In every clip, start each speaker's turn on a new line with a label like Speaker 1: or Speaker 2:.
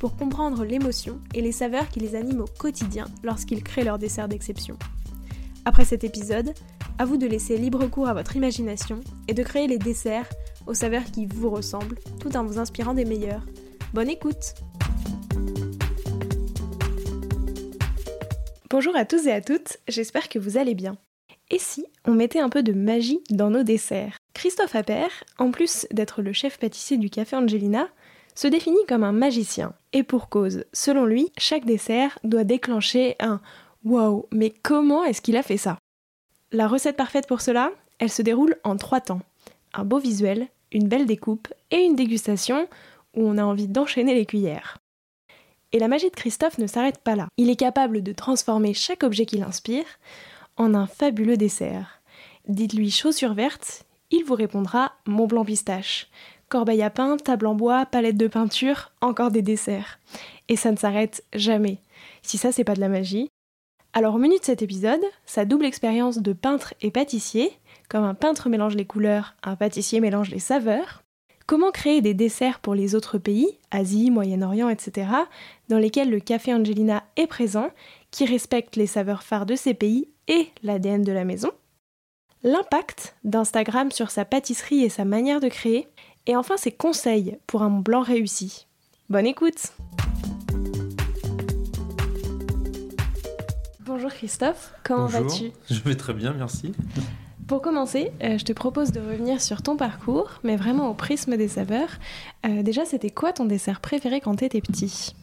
Speaker 1: pour comprendre l'émotion et les saveurs qui les animent au quotidien lorsqu'ils créent leur dessert d'exception. Après cet épisode, à vous de laisser libre cours à votre imagination et de créer les desserts aux saveurs qui vous ressemblent tout en vous inspirant des meilleurs. Bonne écoute Bonjour à tous et à toutes, j'espère que vous allez bien. Et si on mettait un peu de magie dans nos desserts? Christophe Appert, en plus d'être le chef pâtissier du Café Angelina, se définit comme un magicien. Et pour cause, selon lui, chaque dessert doit déclencher un Wow, mais comment est-ce qu'il a fait ça? La recette parfaite pour cela, elle se déroule en trois temps. Un beau visuel, une belle découpe et une dégustation où on a envie d'enchaîner les cuillères. Et la magie de Christophe ne s'arrête pas là. Il est capable de transformer chaque objet qu'il inspire en un fabuleux dessert. Dites-lui chaussure verte, il vous répondra Mont Blanc pistache. Corbeille à pain, table en bois, palette de peinture, encore des desserts. Et ça ne s'arrête jamais. Si ça c'est pas de la magie. Alors au menu de cet épisode, sa double expérience de peintre et pâtissier, comme un peintre mélange les couleurs, un pâtissier mélange les saveurs. Comment créer des desserts pour les autres pays, Asie, Moyen-Orient, etc., dans lesquels le café Angelina est présent, qui respectent les saveurs phares de ces pays et l'ADN de la maison. L'impact d'Instagram sur sa pâtisserie et sa manière de créer, et enfin ses conseils pour un blanc réussi. Bonne écoute Bonjour Christophe, comment vas-tu?
Speaker 2: Je vais très bien, merci.
Speaker 1: Pour commencer, euh, je te propose de revenir sur ton parcours, mais vraiment au prisme des saveurs. Euh, déjà, c'était quoi ton dessert préféré quand tu étais petit?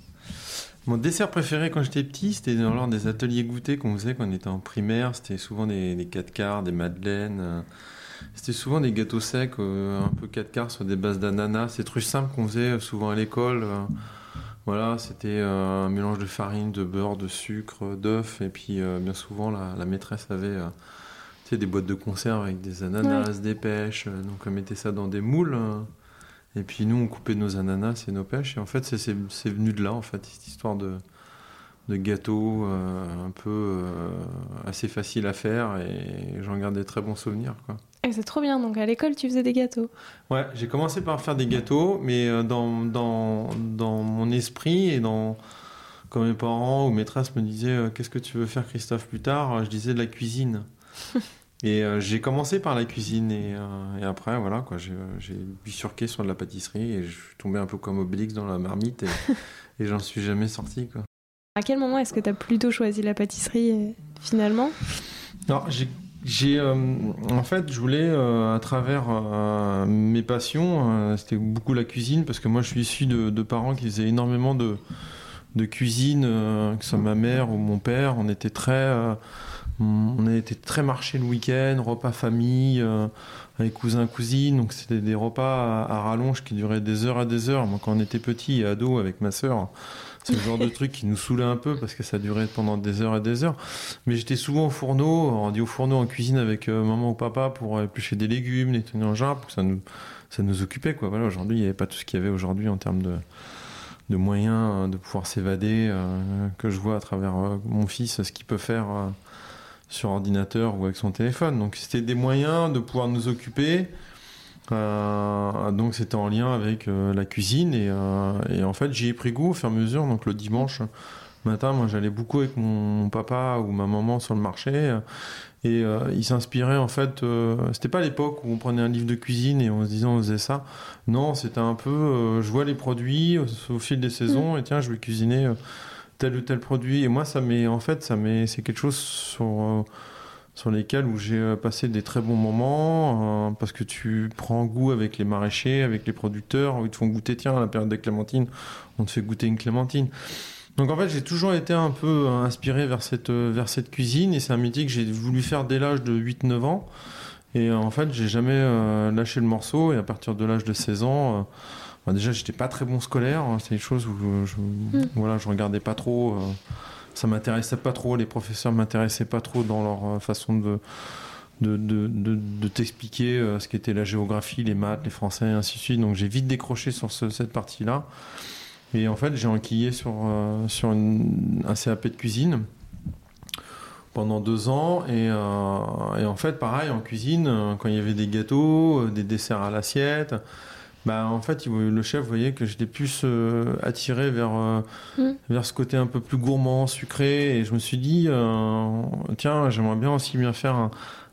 Speaker 2: Mon dessert préféré quand j'étais petit, c'était lors des ateliers goûtés qu'on faisait quand on était en primaire. C'était souvent des, des 4 quarts, des madeleines. euh, C'était souvent des gâteaux secs, euh, un peu 4 quarts sur des bases d'ananas. C'est trucs simples qu'on faisait euh, souvent à l'école. euh, Voilà, c'était un mélange de farine, de beurre, de sucre, d'œufs. Et puis, bien souvent, la, la maîtresse avait tu sais, des boîtes de conserve avec des ananas, des pêches. Donc, on mettait ça dans des moules. et puis, nous, on coupait nos ananas et nos pêches. Et en fait, c'est- venu de là, en fait, cette histoire de, de gâteau euh, un peu euh, assez facile à faire. Et j'en garde des très bons souvenirs, quoi.
Speaker 1: Eh, C'est trop bien, donc à l'école tu faisais des gâteaux.
Speaker 2: Ouais, j'ai commencé par faire des gâteaux, mais euh, dans, dans, dans mon esprit et dans quand mes parents ou maîtresses me disaient euh, qu'est-ce que tu veux faire Christophe plus tard, euh, je disais de la cuisine. et euh, j'ai commencé par la cuisine et, euh, et après voilà quoi, j'ai bifurqué sur de la pâtisserie et je suis tombé un peu comme Obélix dans la marmite et, et j'en suis jamais sorti quoi.
Speaker 1: À quel moment est-ce que tu as plutôt choisi la pâtisserie finalement?
Speaker 2: Non, j'ai, j'ai, euh, en fait, je voulais, euh, à travers euh, mes passions, euh, c'était beaucoup la cuisine, parce que moi, je suis issu de, de parents qui faisaient énormément de, de cuisine, euh, que ce soit ma mère ou mon père. On était très, euh, on été très marché le week-end, repas famille, avec cousins, cousines. Donc, c'était des repas à, à rallonge qui duraient des heures à des heures. Moi, quand on était petit et ado avec ma sœur, c'est le genre de truc qui nous saoulait un peu parce que ça durait pendant des heures et des heures. Mais j'étais souvent au fourneau, on dit au fourneau en cuisine avec euh, maman ou papa pour éplucher des légumes, les tenir en jarre, pour que ça nous, ça nous occupait. Quoi. Voilà, aujourd'hui, il n'y avait pas tout ce qu'il y avait aujourd'hui en termes de, de moyens euh, de pouvoir s'évader, euh, que je vois à travers mon fils, ce qu'il peut faire sur ordinateur ou avec son téléphone. Donc c'était des moyens de pouvoir nous occuper. Euh, donc c'était en lien avec euh, la cuisine et, euh, et en fait j'y ai pris goût au fur et à mesure. Donc le dimanche matin, moi j'allais beaucoup avec mon papa ou ma maman sur le marché et ils s'inspiraient en fait. c'était pas l'époque où on prenait un livre de cuisine et on se disait on faisait ça. Non, c'était un peu je vois les produits au, fil des saisons et tiens je vais cuisiner tel ou tel produit et moi ça m'est en fait ça m'est c'est quelque chose sur sur lesquels où j'ai euh, passé des très bons moments euh, parce que tu prends goût avec les maraîchers, avec les producteurs, ils te font goûter, tiens, à la période des clémentines, on te fait goûter une clémentine. Donc en fait, j'ai toujours été un peu euh, inspiré vers cette, vers cette cuisine et c'est un métier que j'ai voulu faire dès l'âge de 8-9 ans. Et en fait, j'ai jamais euh, lâché le morceau et à partir de l'âge de 16 ans, euh, déjà, j'étais pas très bon scolaire. hein, C'est des choses où je,
Speaker 1: Mm.
Speaker 2: voilà, je regardais pas trop. Ça m'intéressait pas trop. Les professeurs m'intéressaient pas trop dans leur euh, façon de de, de, de, t'expliquer euh, ce qu'était la géographie, les maths, les français, et ainsi de suite. Donc j'ai vite décroché sur ce- cette partie-là. Et en fait, j'ai enquillé sur, euh, sur un CAP de cuisine pendant deux ans. Et, et en fait, pareil, en cuisine, quand il y avait des gâteaux, des desserts à l'assiette, bah, en fait, il le chef voyait que j'étais plus euh, attiré vers, euh,
Speaker 1: Mm.
Speaker 2: vers ce côté un peu plus gourmand, sucré. Et je me suis dit, euh, tiens, j'aimerais bien aussi bien faire un,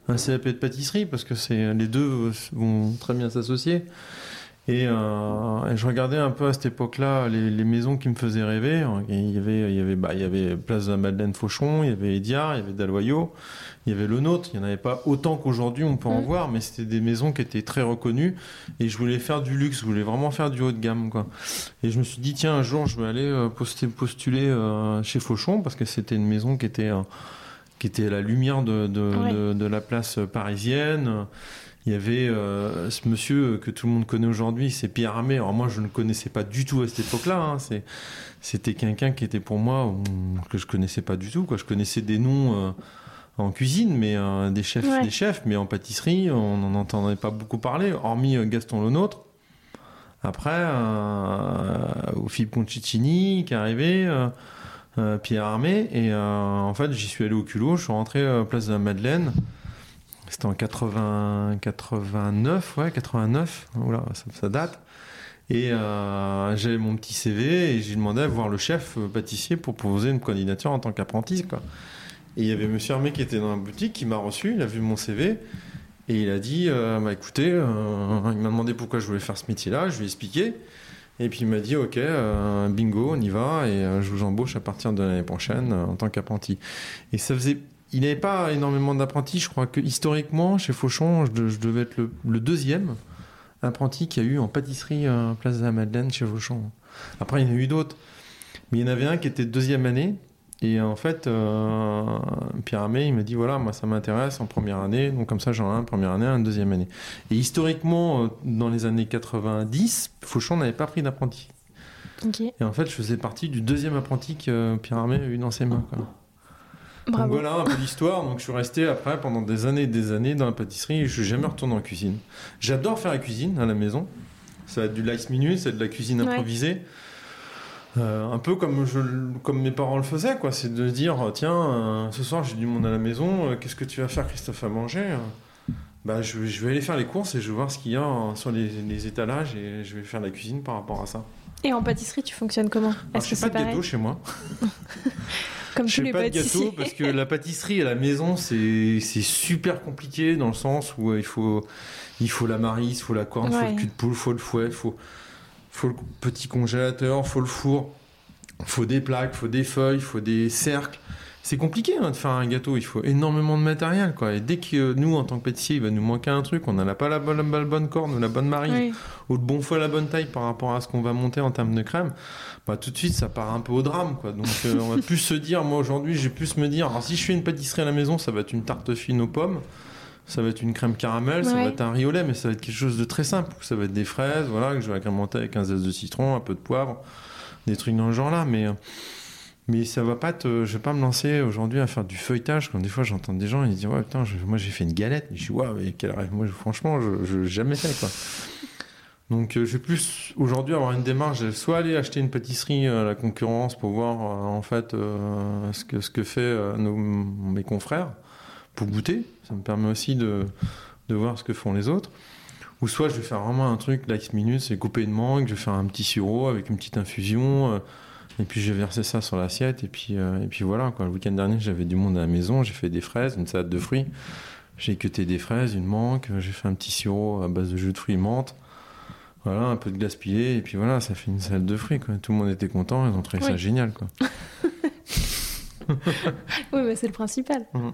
Speaker 2: un CAP de pâtisserie parce que c'est les deux vont très bien s'associer. Et, euh, et je regardais un peu à cette époque-là les, les maisons qui me faisaient rêver. Et il y avait, il y avait, bah, il y avait Place de la Madeleine Fauchon, il y avait Ediard, il y avait Dalloyau, il y avait le nôtre. Il n'y en avait pas autant qu'aujourd'hui, on peut en
Speaker 1: Mm.
Speaker 2: voir, mais c'était des maisons qui étaient très reconnues. Et je voulais faire du luxe, je voulais vraiment faire du haut de gamme. Quoi. Et je me suis dit, tiens, un jour, je vais aller euh, poster- postuler euh, chez Fauchon parce que c'était une maison qui était, euh, qui était la lumière de, de,
Speaker 1: Ouais.
Speaker 2: de- de la place parisienne. Il y avait euh, ce monsieur que tout le monde connaît aujourd'hui, c'est Pierre Armé. Alors moi, je ne le connaissais pas du tout à cette époque-là. hein. C'était quelqu'un qui était pour moi hum, que je connaissais pas du tout. Quoi. Je connaissais des noms euh, en cuisine, mais euh, des chefs,
Speaker 1: Ouais.
Speaker 2: des chefs, mais en pâtisserie, on n'en entendait pas beaucoup parler, hormis Gaston Lenôtre. Après, au Philippe Concicini qui est arrivé, Pierre Armé, et en fait, j'y suis allé au culot. Je suis rentré euh, place de la Madeleine. C'était en 80, 89, ouais, 89. Oula, ça, ça date. Et euh, j'avais mon petit CV et j'ai demandé à voir le chef euh, pâtissier pour poser une candidature en tant qu'apprenti. Et il y avait monsieur Armé qui était dans la boutique, qui m'a reçu, il a vu mon CV et il a dit euh, bah, écoutez, il m'a demandé pourquoi je voulais faire ce métier-là, je lui ai expliqué. Et puis il m'a dit ok, bingo, on y va et je vous embauche à partir de l'année prochaine en tant qu'apprenti. Et ça faisait. Il n'avait pas énormément d'apprentis, je crois que historiquement, chez Fauchon, je, de- je devais être le, le deuxième apprenti qu'il y a eu en pâtisserie euh, Place de la Madeleine chez Fauchon. Après, il y en a eu d'autres. Mais il y en avait un qui était de deuxième année. Et en fait, euh, Pierre Armé, il m'a dit voilà, moi ça m'intéresse en première année. Donc comme ça, j'en ai un première année, un deuxième année. Et historiquement, euh, dans les années 90, Fauchon n'avait pas pris d'apprenti. Et en fait, je faisais partie du deuxième apprenti que Pierre Armé a eu dans ses mains. quoi. Donc
Speaker 1: bravo.
Speaker 2: voilà un peu l'histoire. Donc je suis resté après pendant des années et des années dans la pâtisserie et je suis jamais retourné en cuisine. J'adore faire la cuisine à la maison. Ça va être du lice minute, c'est de la cuisine
Speaker 1: Ouais.
Speaker 2: improvisée. Euh, un peu comme, je, comme mes parents le faisaient, quoi. C'est de dire tiens, euh, ce soir j'ai du monde à la maison, euh, qu'est-ce que tu vas faire, Christophe, à manger? Bah, je, vais- je vais aller faire les courses et je vais voir ce qu'il y a sur les, les étalages et je vais faire la cuisine par rapport à ça.
Speaker 1: Et en pâtisserie, tu fonctionnes comment? Est-ce que
Speaker 2: fais
Speaker 1: c'est
Speaker 2: pas de
Speaker 1: pareil?
Speaker 2: gâteau chez moi.
Speaker 1: Comme
Speaker 2: Je
Speaker 1: tous
Speaker 2: fais
Speaker 1: les
Speaker 2: pas de
Speaker 1: pâtissiers.
Speaker 2: gâteau parce que la pâtisserie à la maison c'est super compliqué dans le sens où euh, il faut il faut la marise, il faut la corne, il faut le cul de poule, il faut le fouet, il faut faut le petit congélateur, il faut le four, il faut des plaques, il faut des feuilles, il faut des cercles. C'est compliqué hein, de faire un gâteau, il faut énormément de matériel quoi. Et dès que euh, nous en tant que pâtissier, il va nous manquer un truc, on n'a pas la bonne, la bonne corne ou la bonne marise
Speaker 1: Oui.
Speaker 2: ou le bon à la bonne taille par rapport à ce qu'on va monter en termes de crème, bah tout de suite ça part un peu au drame quoi. Donc euh, on va plus se dire, moi aujourd'hui j'ai plus me dire, alors si je fais une pâtisserie à la maison, ça va être une tarte fine aux pommes, ça va être une crème caramel, ça va être un riz au lait, mais ça va être quelque chose de très simple. Ça va être des fraises, voilà, que je vais agrémenter avec un zeste de citron, un peu de poivre, des trucs dans le genre là, mais euh, mais ça va pas te, je vais pas me lancer aujourd'hui à faire du feuilletage. Comme des fois j'entends des gens ils disent ouais putain, moi j'ai fait une galette, je suis ouais mais quel rêve. Moi franchement je, je jamais fait quoi. Donc euh, je vais plus aujourd'hui avoir une démarche, soit aller acheter une pâtisserie à la concurrence pour voir euh, en fait euh, ce que ce que fait nos, mes confrères pour goûter. Ça me permet aussi de de voir ce que font les autres. Ou soit je vais faire vraiment un truc like minute, c'est couper une mangue, je vais faire un petit sirop avec une petite infusion. Et puis j'ai versé ça sur l'assiette et puis euh, et puis voilà quoi. Le week-end dernier j'avais du monde à la maison, j'ai fait des fraises, une salade de fruits, j'ai cuté des fraises, une mangue, j'ai fait un petit sirop à base de jus de fruits menthe, voilà un peu de glace pilée et puis voilà ça fait une salade de fruits quoi. Tout le monde était content, ils ont trouvé ça génial quoi.
Speaker 1: Oui, mais c'est le principal.
Speaker 2: Mhm.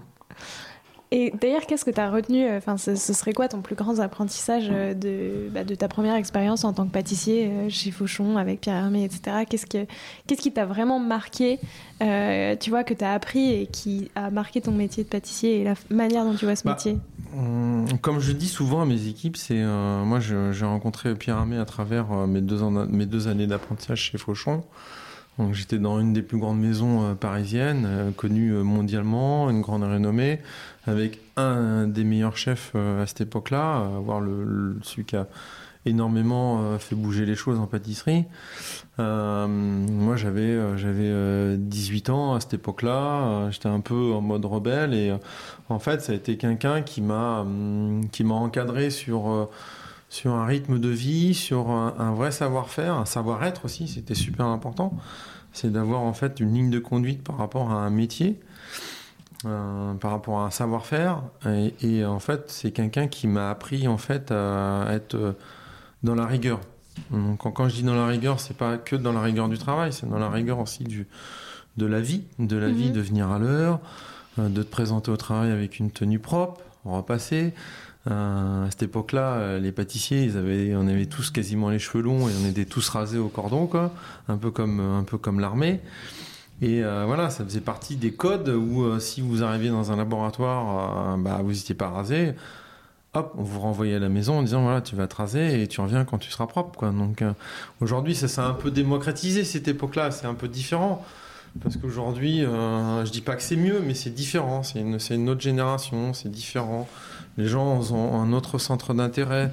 Speaker 1: Et d'ailleurs, qu'est-ce que tu as retenu Enfin, ce, serait quoi ton plus grand apprentissage de, bah, de ta première expérience en tant que pâtissier chez Fauchon avec Pierre Hermé, etc. Qu'est-ce, que, qu'est-ce qui t'a vraiment marqué Tu vois, que tu as appris et qui a marqué ton métier de pâtissier et la manière dont tu vois ce
Speaker 2: bah,
Speaker 1: métier?
Speaker 2: hum, Comme je dis souvent à mes équipes, c'est moi, j'ai rencontré Pierre Hermé à travers mes, deux mes deux années d'apprentissage chez Fauchon j'étais dans une des plus grandes maisons euh, parisiennes, euh, connue euh, mondialement, une grande renommée, avec un des meilleurs chefs à cette époque-là, avoir le, celui qui a énormément fait bouger les choses en pâtisserie. moi, j'avais j'avais 18 ans à cette époque-là. J'étais un peu en mode rebelle et en fait, ça a été quelqu'un qui m'a hum, encadré sur un rythme de vie, sur un, vrai savoir-faire, un savoir-être aussi, c'était super important. C'est d'avoir en fait une ligne de conduite par rapport à un métier, euh, par rapport à un savoir-faire. Et, en fait, c'est quelqu'un qui m'a appris en fait à être euh, dans la rigueur. Donc quand, je dis dans la rigueur, c'est pas que dans la rigueur du travail, c'est dans la rigueur aussi du, de la vie, de la vie, mhm. de venir à l'heure, euh, de te présenter au travail avec une tenue propre, repasser, à cette époque-là, euh, les pâtissiers, ils avaient, on avait tous quasiment les cheveux longs et on était tous rasés au cordon, quoi, un peu comme, peu comme l'armée. Et euh, voilà, ça faisait partie des codes où si vous arriviez dans un laboratoire, bah, vous n'étiez pas rasé, hop, on vous renvoyait à la maison en disant voilà, tu vas te raser et tu reviens quand tu seras propre, quoi. Donc aujourd'hui, ça s'est un peu démocratisé cette époque-là, c'est un peu différent. Parce qu'aujourd'hui, je dis pas que c'est mieux, mais c'est différent. C'est une, autre génération, c'est différent les gens ont un autre centre d'intérêt.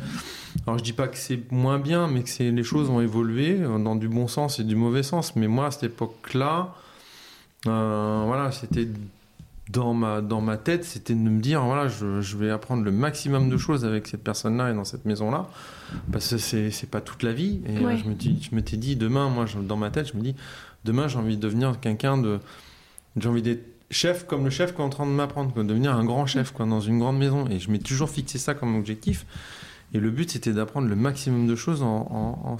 Speaker 2: Alors je dis pas que c'est moins bien, mais que les choses ont évolué dans du bon sens et du mauvais sens. Mais moi à cette époque-là, euh, voilà, c'était dans ma dans ma tête, c'était de me dire voilà, je, vais apprendre le maximum de choses avec cette personne-là et dans cette maison-là, parce que c'est pas toute la vie. Et je me je m'étais dit demain, moi dans ma tête, je me dis demain j'ai envie de devenir quelqu'un de j'ai envie d'être chef comme le chef qu'on est en train de m'apprendre, de devenir un grand chef quoi, dans une grande maison. Et je m'ai toujours fixé ça comme objectif. Et le but, c'était d'apprendre le maximum de choses en,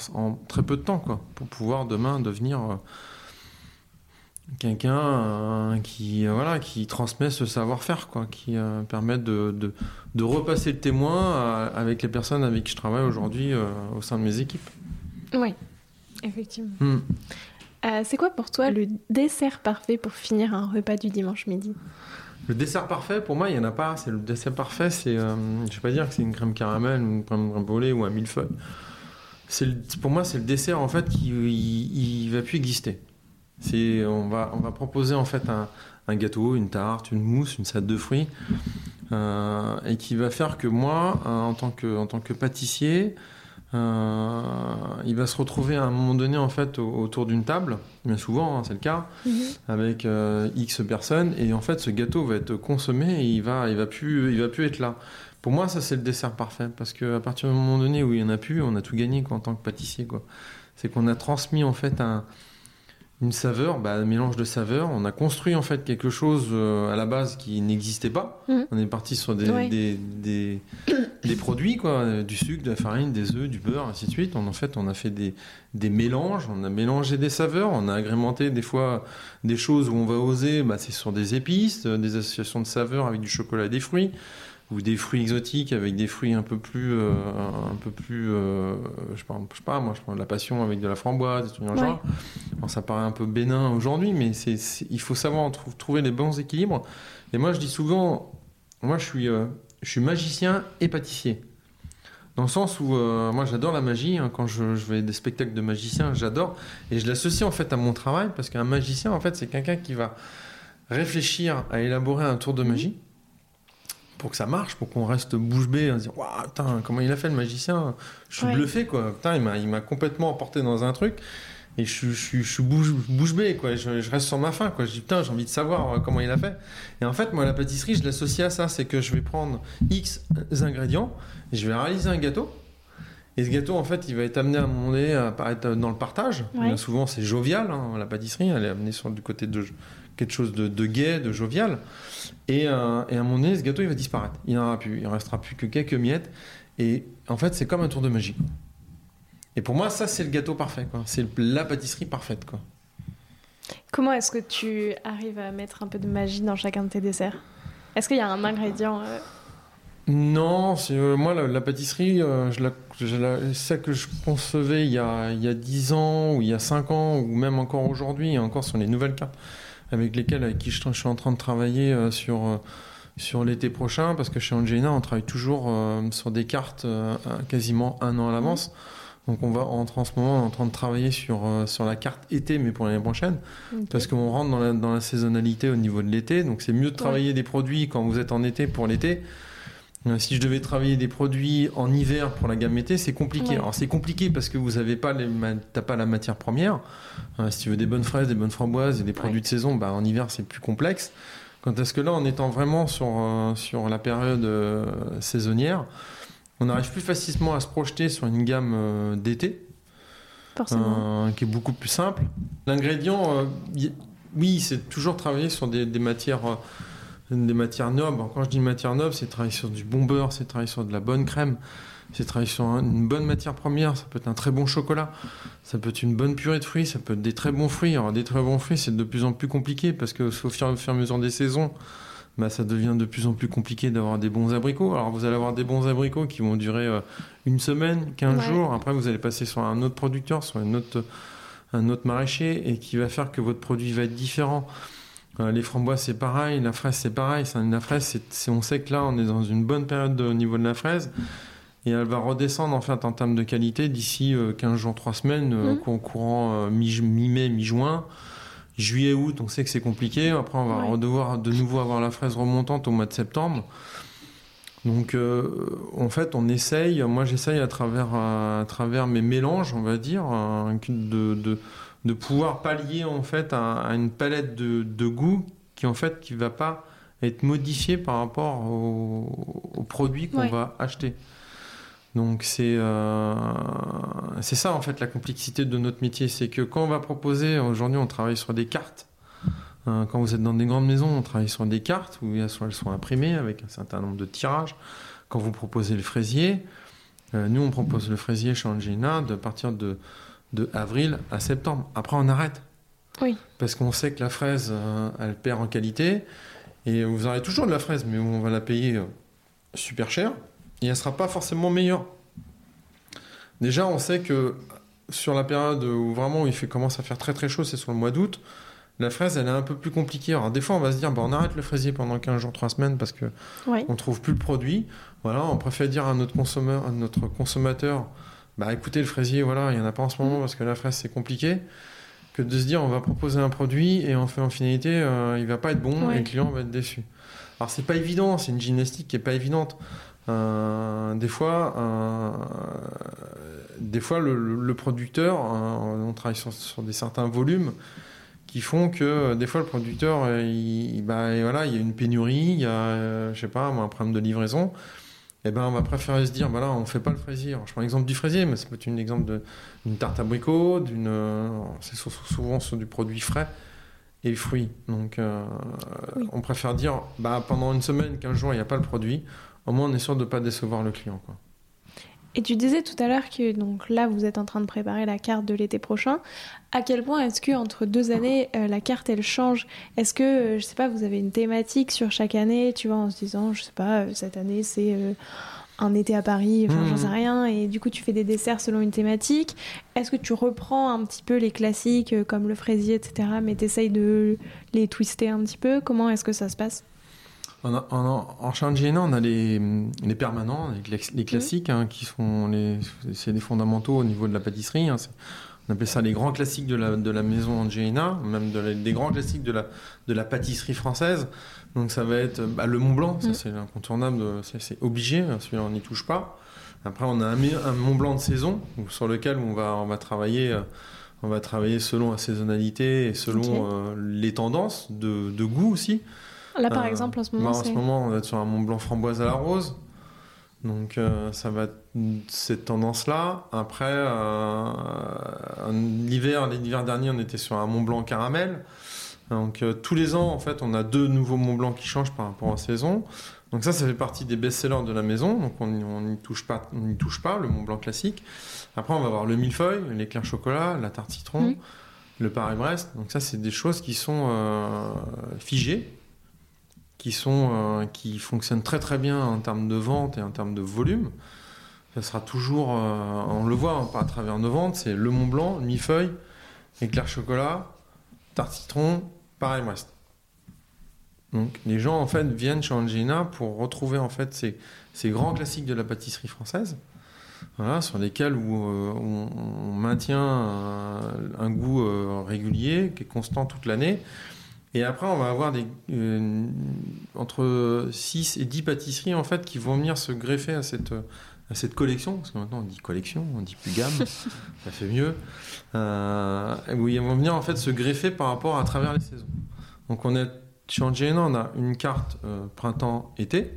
Speaker 2: très peu de temps, quoi, pour pouvoir demain devenir euh, quelqu'un euh, qui, euh, voilà, qui transmet ce savoir-faire, quoi, qui permet de, de, repasser le témoin avec les personnes avec qui je travaille aujourd'hui au sein de mes équipes.
Speaker 1: Oui, effectivement. Hmm. Euh, c'est quoi pour toi le dessert parfait pour finir un repas du dimanche midi?
Speaker 2: Le dessert parfait, pour moi, il n'y en a pas. C'est le dessert parfait, c'est, euh, je vais pas dire que c'est une crème caramel, une crème brûlée ou un millefeuille. C'est pour moi, c'est le dessert en fait qui va plus exister. C'est, on va, on va proposer en fait un, gâteau, une tarte, une mousse, une salade de fruits, euh, et qui va faire que moi, en tant que, en tant que pâtissier, euh, il va se retrouver à un moment donné en fait autour d'une table, bien souvent hein, c'est le cas, mhm. avec euh, X personnes et en fait ce gâteau va être consommé et il va, il va plus, il va plus être là. Pour moi ça c'est le dessert parfait parce qu'à partir du moment donné où il y en a plus, on a tout gagné quoi, en tant que pâtissier quoi. C'est qu'on a transmis en fait un, une saveur, bah, un mélange de saveurs. On a construit en fait quelque chose euh, à la base qui n'existait pas. Mhm. On est parti sur des, des, des, produits, quoi, du sucre, de la farine, des œufs, du beurre, ainsi de suite. On, en fait, on a fait des, des mélanges, on a mélangé des saveurs, on a agrémenté des fois des choses où on va oser, bah, c'est sur des épices, euh, des associations de saveurs avec du chocolat et des fruits ou des fruits exotiques avec des fruits un peu plus euh, un peu plus euh, je, sais pas, moi je prends de la passion avec de la framboise des trucs dans genre. Ça paraît un peu bénin aujourd'hui mais c'est il faut savoir trouver les bons équilibres. Et moi je dis souvent moi je suis euh, je suis magicien et pâtissier. Dans le sens où moi j'adore la magie hein. quand je, je, vais des spectacles de magiciens j'adore. Et je l'associe en fait à mon travail parce qu'un magicien en fait c'est quelqu'un qui va réfléchir à élaborer un tour de magie pour que ça marche, pour qu'on reste bouche bée, en disant Waouh, comment il a fait le magicien? Je suis bluffé, quoi. Putain, il m'a complètement emporté dans un truc. Et je, je, je suis bouche, bouche bée, quoi. Je, reste sur ma faim, quoi. Je dis Putain, j'ai envie de savoir euh, comment il a fait. Et en fait, moi, la pâtisserie, je l'associe à ça c'est que je vais prendre X ingrédients, et je vais réaliser un gâteau. Et ce gâteau, en fait, il va être amené à un moment donné à apparaître dans le partage. Bien souvent, c'est jovial, hein, la pâtisserie. Elle est amenée sur du côté de quelque chose de, de gai, de jovial. Et, euh, et, à un moment donné, ce gâteau, il va disparaître. Il n'en aura plus. Il ne restera plus que quelques miettes. Et en fait, c'est comme un tour de magie. Et pour moi, ça, c'est le gâteau parfait. C'est la pâtisserie parfaite. Quoi.
Speaker 1: Comment est-ce que tu arrives à mettre un peu de magie dans chacun de tes desserts? Est-ce qu'il y a un ingrédient
Speaker 2: Non, moi la, pâtisserie, je la, je celle que je concevais il y, a, il y a 10 ans ou il y a 5 ans ou même encore aujourd'hui, encore sur les nouvelles cartes avec lesquelles avec qui je, suis en train de travailler sur sur l'été prochain, parce que chez Angelina, on travaille toujours euh, sur des cartes euh, quasiment un an à l'avance. Donc on va entre en ce moment en train de travailler sur, euh, sur la carte été, mais pour l'année prochaine, parce qu'on rentre dans la, dans la, saisonnalité au niveau de l'été. Donc c'est mieux de travailler des produits quand vous êtes en été pour l'été. Si je devais travailler des produits en hiver pour la gamme été, c'est compliqué. Alors c'est compliqué parce que vous n'avez pas, les, pas la matière première. si tu veux des bonnes fraises, des bonnes framboises et des produits de saison, bah, en hiver c'est plus complexe. Quand est-ce que là, en étant vraiment sur, euh, sur la période euh, saisonnière, on arrive plus facilement à se projeter sur une gamme euh, d'été, qui est beaucoup plus simple. L'ingrédient, oui, c'est toujours travailler sur des, des matières des matières nobles. Quand je dis matières nobles, c'est travailler sur du bon beurre, c'est travailler sur de la bonne crème, c'est travailler sur une bonne matière première, ça peut être un très bon chocolat, ça peut être une bonne purée de fruits, ça peut être des très bons fruits. Alors des très bons fruits, c'est de plus en plus compliqué parce que au fur, et à mesure des saisons, bah, ça devient de plus en plus compliqué d'avoir des bons abricots. Alors vous allez avoir des bons abricots qui vont durer euh, une semaine, 15 jours. Après, vous allez passer sur un autre producteur, sur une autre, un autre maraîcher et qui va faire que votre produit va être différent. Euh, les framboises, c'est pareil. La fraise, c'est pareil. La fraise, on sait que là, on est dans une bonne période au niveau de la fraise et elle va redescendre en fait en termes de qualité d'ici 15 euh, jours, 3 semaines, mmh. courant mi-mai, mi-juin. Juillet, août, on sait que c'est compliqué. Après, on va devoir de nouveau avoir la fraise remontante au mois de septembre. Donc, en fait, on essaye, moi j'essaye à travers, à travers mes mélanges, on va dire, de, de, de pouvoir pallier en fait à, une palette de, de goût qui en fait qui va pas être modifiée par rapport aux produits qu'on va acheter. Donc euh, c'est ça en fait la complexité de notre métier, c'est que quand on va proposer, aujourd'hui on travaille sur des cartes. Euh, quand vous êtes dans des grandes maisons, on travaille sur des cartes où elles sont, imprimées avec un certain nombre de tirages. Quand vous proposez le fraisier, euh, nous on propose le fraisier chez Angelina de partir de, de avril à septembre. Après on arrête.
Speaker 1: Oui.
Speaker 2: Parce qu'on sait que la fraise, elle perd en qualité. Et vous aurez toujours de la fraise, mais on va la payer super cher et elle ne sera pas forcément meilleure. Déjà, on sait que sur la période où vraiment il fait, commence à faire très très chaud, c'est sur le mois d'août, la fraise, elle est un peu plus compliquée. Alors, des fois, on va se dire, bah, on arrête le fraisier pendant 15 jours, 3 semaines parce que ne on trouve plus le produit. Voilà, on préfère dire à notre, à notre consommateur, bah, écoutez, le fraisier, voilà, il n'y en a pas en ce moment parce que la fraise, c'est compliqué. Que de se dire, on va proposer un produit et en fait, en finalité, euh, il va pas être bon et le client va être déçu. Alors, c'est pas évident, c'est une gymnastique qui est pas évidente. Euh, des fois, euh, des fois le, producteur, euh, on travaille sur, des certains volumes qui font que des fois le producteur, il, bah, voilà, il y a une pénurie, il y a, je sais pas, un problème de livraison. Eh ben, on va préférer se dire, voilà, on fait pas le fraisier. je prends l'exemple du fraisier, mais ça peut être un exemple d'une tarte abricot, d'une, c'est souvent sur du produit frais et fruits. Donc, on préfère dire, bah, pendant une semaine, 15 jours, il n'y a pas le produit au moins on est sûr de ne pas décevoir le client. Quoi.
Speaker 1: Et tu disais tout à l'heure que donc là vous êtes en train de préparer la carte de l'été prochain. À quel point est-ce que entre deux années euh, la carte elle change? Est-ce que euh, je sais pas vous avez une thématique sur chaque année, tu vois, en se disant je sais pas euh, cette année c'est un été à Paris, enfin j'en sais mmh. rien, et du coup tu fais des desserts selon une thématique. Est-ce que tu reprends un petit peu les classiques comme le fraisier, etc., mais t'essayes de les twister un petit peu? Comment est-ce que ça se passe?
Speaker 2: En, en, en on a les, les permanents, les, les classiques, hein, qui sont les, c'est les fondamentaux au niveau de la pâtisserie. Hein, on appelle ça les grands classiques de la, de la maison Angelina, même de des grands classiques de la, de la pâtisserie française. Donc ça va être bah, le Mont Blanc, ça c'est incontournable, c'est obligé, hein, celui-là on n'y touche pas. Après on a un, un, Mont Blanc de saison sur lequel on va, on va travailler. Euh, on va travailler selon la saisonnalité et selon euh, les tendances de, de goût aussi.
Speaker 1: Là, par euh, exemple, en ce moment,
Speaker 2: bah, En ce moment, on être sur un Mont Blanc framboise à la rose. Donc, euh, ça va être cette tendance-là. Après, euh, l'hiver, l'hiver dernier, on était sur un Mont Blanc caramel. Donc, tous les ans, en fait, on a deux nouveaux Mont Blanc qui changent par rapport à la saison. Donc ça, ça fait partie des best-sellers de la maison. Donc on n'y touche pas, on touche pas le Mont Blanc classique. Après, on va avoir le millefeuille, l'éclair chocolat, la tarte citron, mmh. le Paris-Brest. Donc ça, c'est des choses qui sont figées qui, sont, qui fonctionnent très très bien en termes de vente et en termes de volume. Ça sera toujours, on le voit hein, à travers nos ventes, c'est le Mont Blanc, le mi-feuille, éclair chocolat, tarte citron, pareil reste. Donc les gens en fait viennent chez Angelina pour retrouver en fait ces, ces grands classiques de la pâtisserie française sur lesquels où, euh, on, maintient un, goût euh, régulier, qui est constant toute l'année. Et après, on va avoir des, euh, entre 6 et 10 pâtisseries en fait, qui vont venir se greffer à cette, à cette collection, parce que maintenant on dit collection, on dit plus gamme, ça fait mieux, où ils vont venir en fait se greffer par rapport à travers les saisons. Donc on est, chez Angelina, on a une carte printemps-été,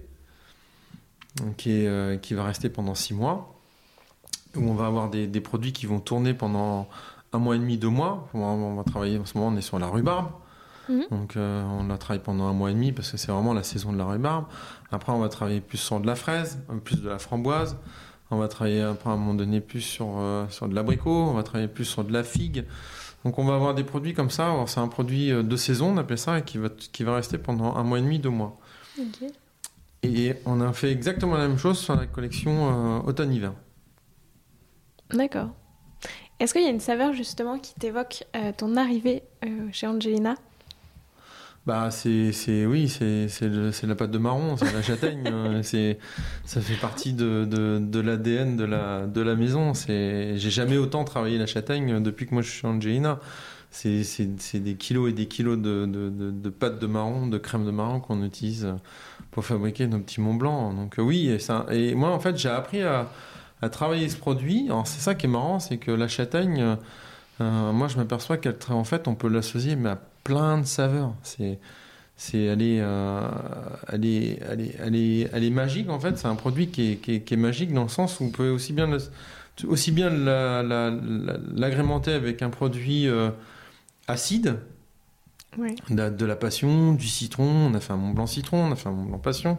Speaker 2: qui, qui va rester pendant 6 mois où on va avoir des, produits qui vont tourner pendant un mois et demi, deux mois. On va, travailler, en ce moment, on est sur la rhubarbe. Mhm. Donc, euh, on la travaille pendant un mois et demi parce que c'est vraiment la saison de la rhubarbe. Après, on va travailler plus sur de la fraise, plus de la framboise. On va travailler après, à un moment donné plus sur, euh, sur de l'abricot. On va travailler plus sur de la figue. Donc, on va avoir des produits comme ça. C'est un produit euh, de saison, on appelle ça, et qui va, qui va rester pendant un mois et demi, deux mois. Et on a fait exactement la même chose sur la collection automne-hiver.
Speaker 1: D'accord. Est-ce qu'il y a une saveur justement qui t'évoque euh, ton arrivée euh, chez Angelina?
Speaker 2: Bah c'est c'est oui c'est c'est la pâte de marron c'est la châtaigne euh, c'est ça fait partie de, de, de l'ADN de la de la maison. C'est j'ai jamais autant travaillé la châtaigne depuis que moi je suis Angelina c'est c'est des kilos et des kilos de, de, de, pâte de marron de crème de marron qu'on utilise pour fabriquer nos petits Mont Blanc donc oui et ça et moi en fait j'ai appris à à travailler ce produit. c'est ça qui est marrant, c'est que la châtaigne, euh, euh, moi je m'aperçois qu'elle en fait on peut l'associer mais à plein de saveurs. C'est c'est elle est, euh, elle, est, elle, est, elle, est, elle est magique en fait. C'est un produit qui est, qui, est, magique dans le sens où vous pouvez aussi bien aussi bien l'agrémenter avec un produit acide. De, de, la passion, du citron, on a fait un Mont Blanc citron, on a fait un Mont Blanc passion.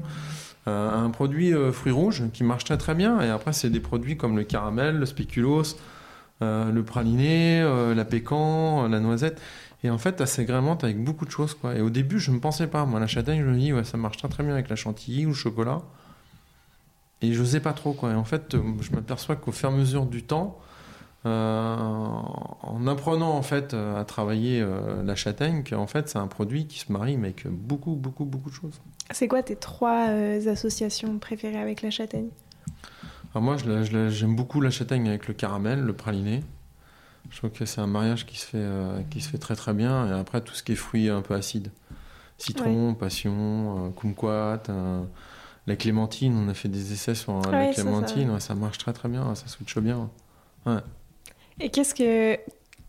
Speaker 2: Euh, un produit euh, fruits rouges qui marche très très bien. Et après, c'est des produits comme le caramel, le spéculoos, euh, le praliné, la pécan, la noisette. Et en fait, ça s'agrémente avec beaucoup de choses. Quoi. Et au début, je ne pensais pas. Moi, la châtaigne, je me dis, ouais, ça marche très très bien avec la chantilly ou le chocolat. Et je n'osais pas trop. Quoi. Et en fait, je m'aperçois qu'au fur et à mesure du temps, en apprenant en fait à travailler la châtaigne, qu'en fait, c'est un produit qui se marie avec beaucoup, beaucoup, beaucoup de choses.
Speaker 1: C'est quoi tes trois euh, associations préférées avec la châtaigne?
Speaker 2: Alors moi, j'aime beaucoup la châtaigne avec le caramel, le praliné. Je trouve que c'est un mariage qui se, fait, euh, qui se fait très très bien. Et après, tout ce qui est fruits un peu acides. Citron, passion, euh, kumquat, la clémentine. On a fait des essais sur la clémentine. Ça, marche très très bien, ça switch bien.
Speaker 1: Et qu'est-ce que...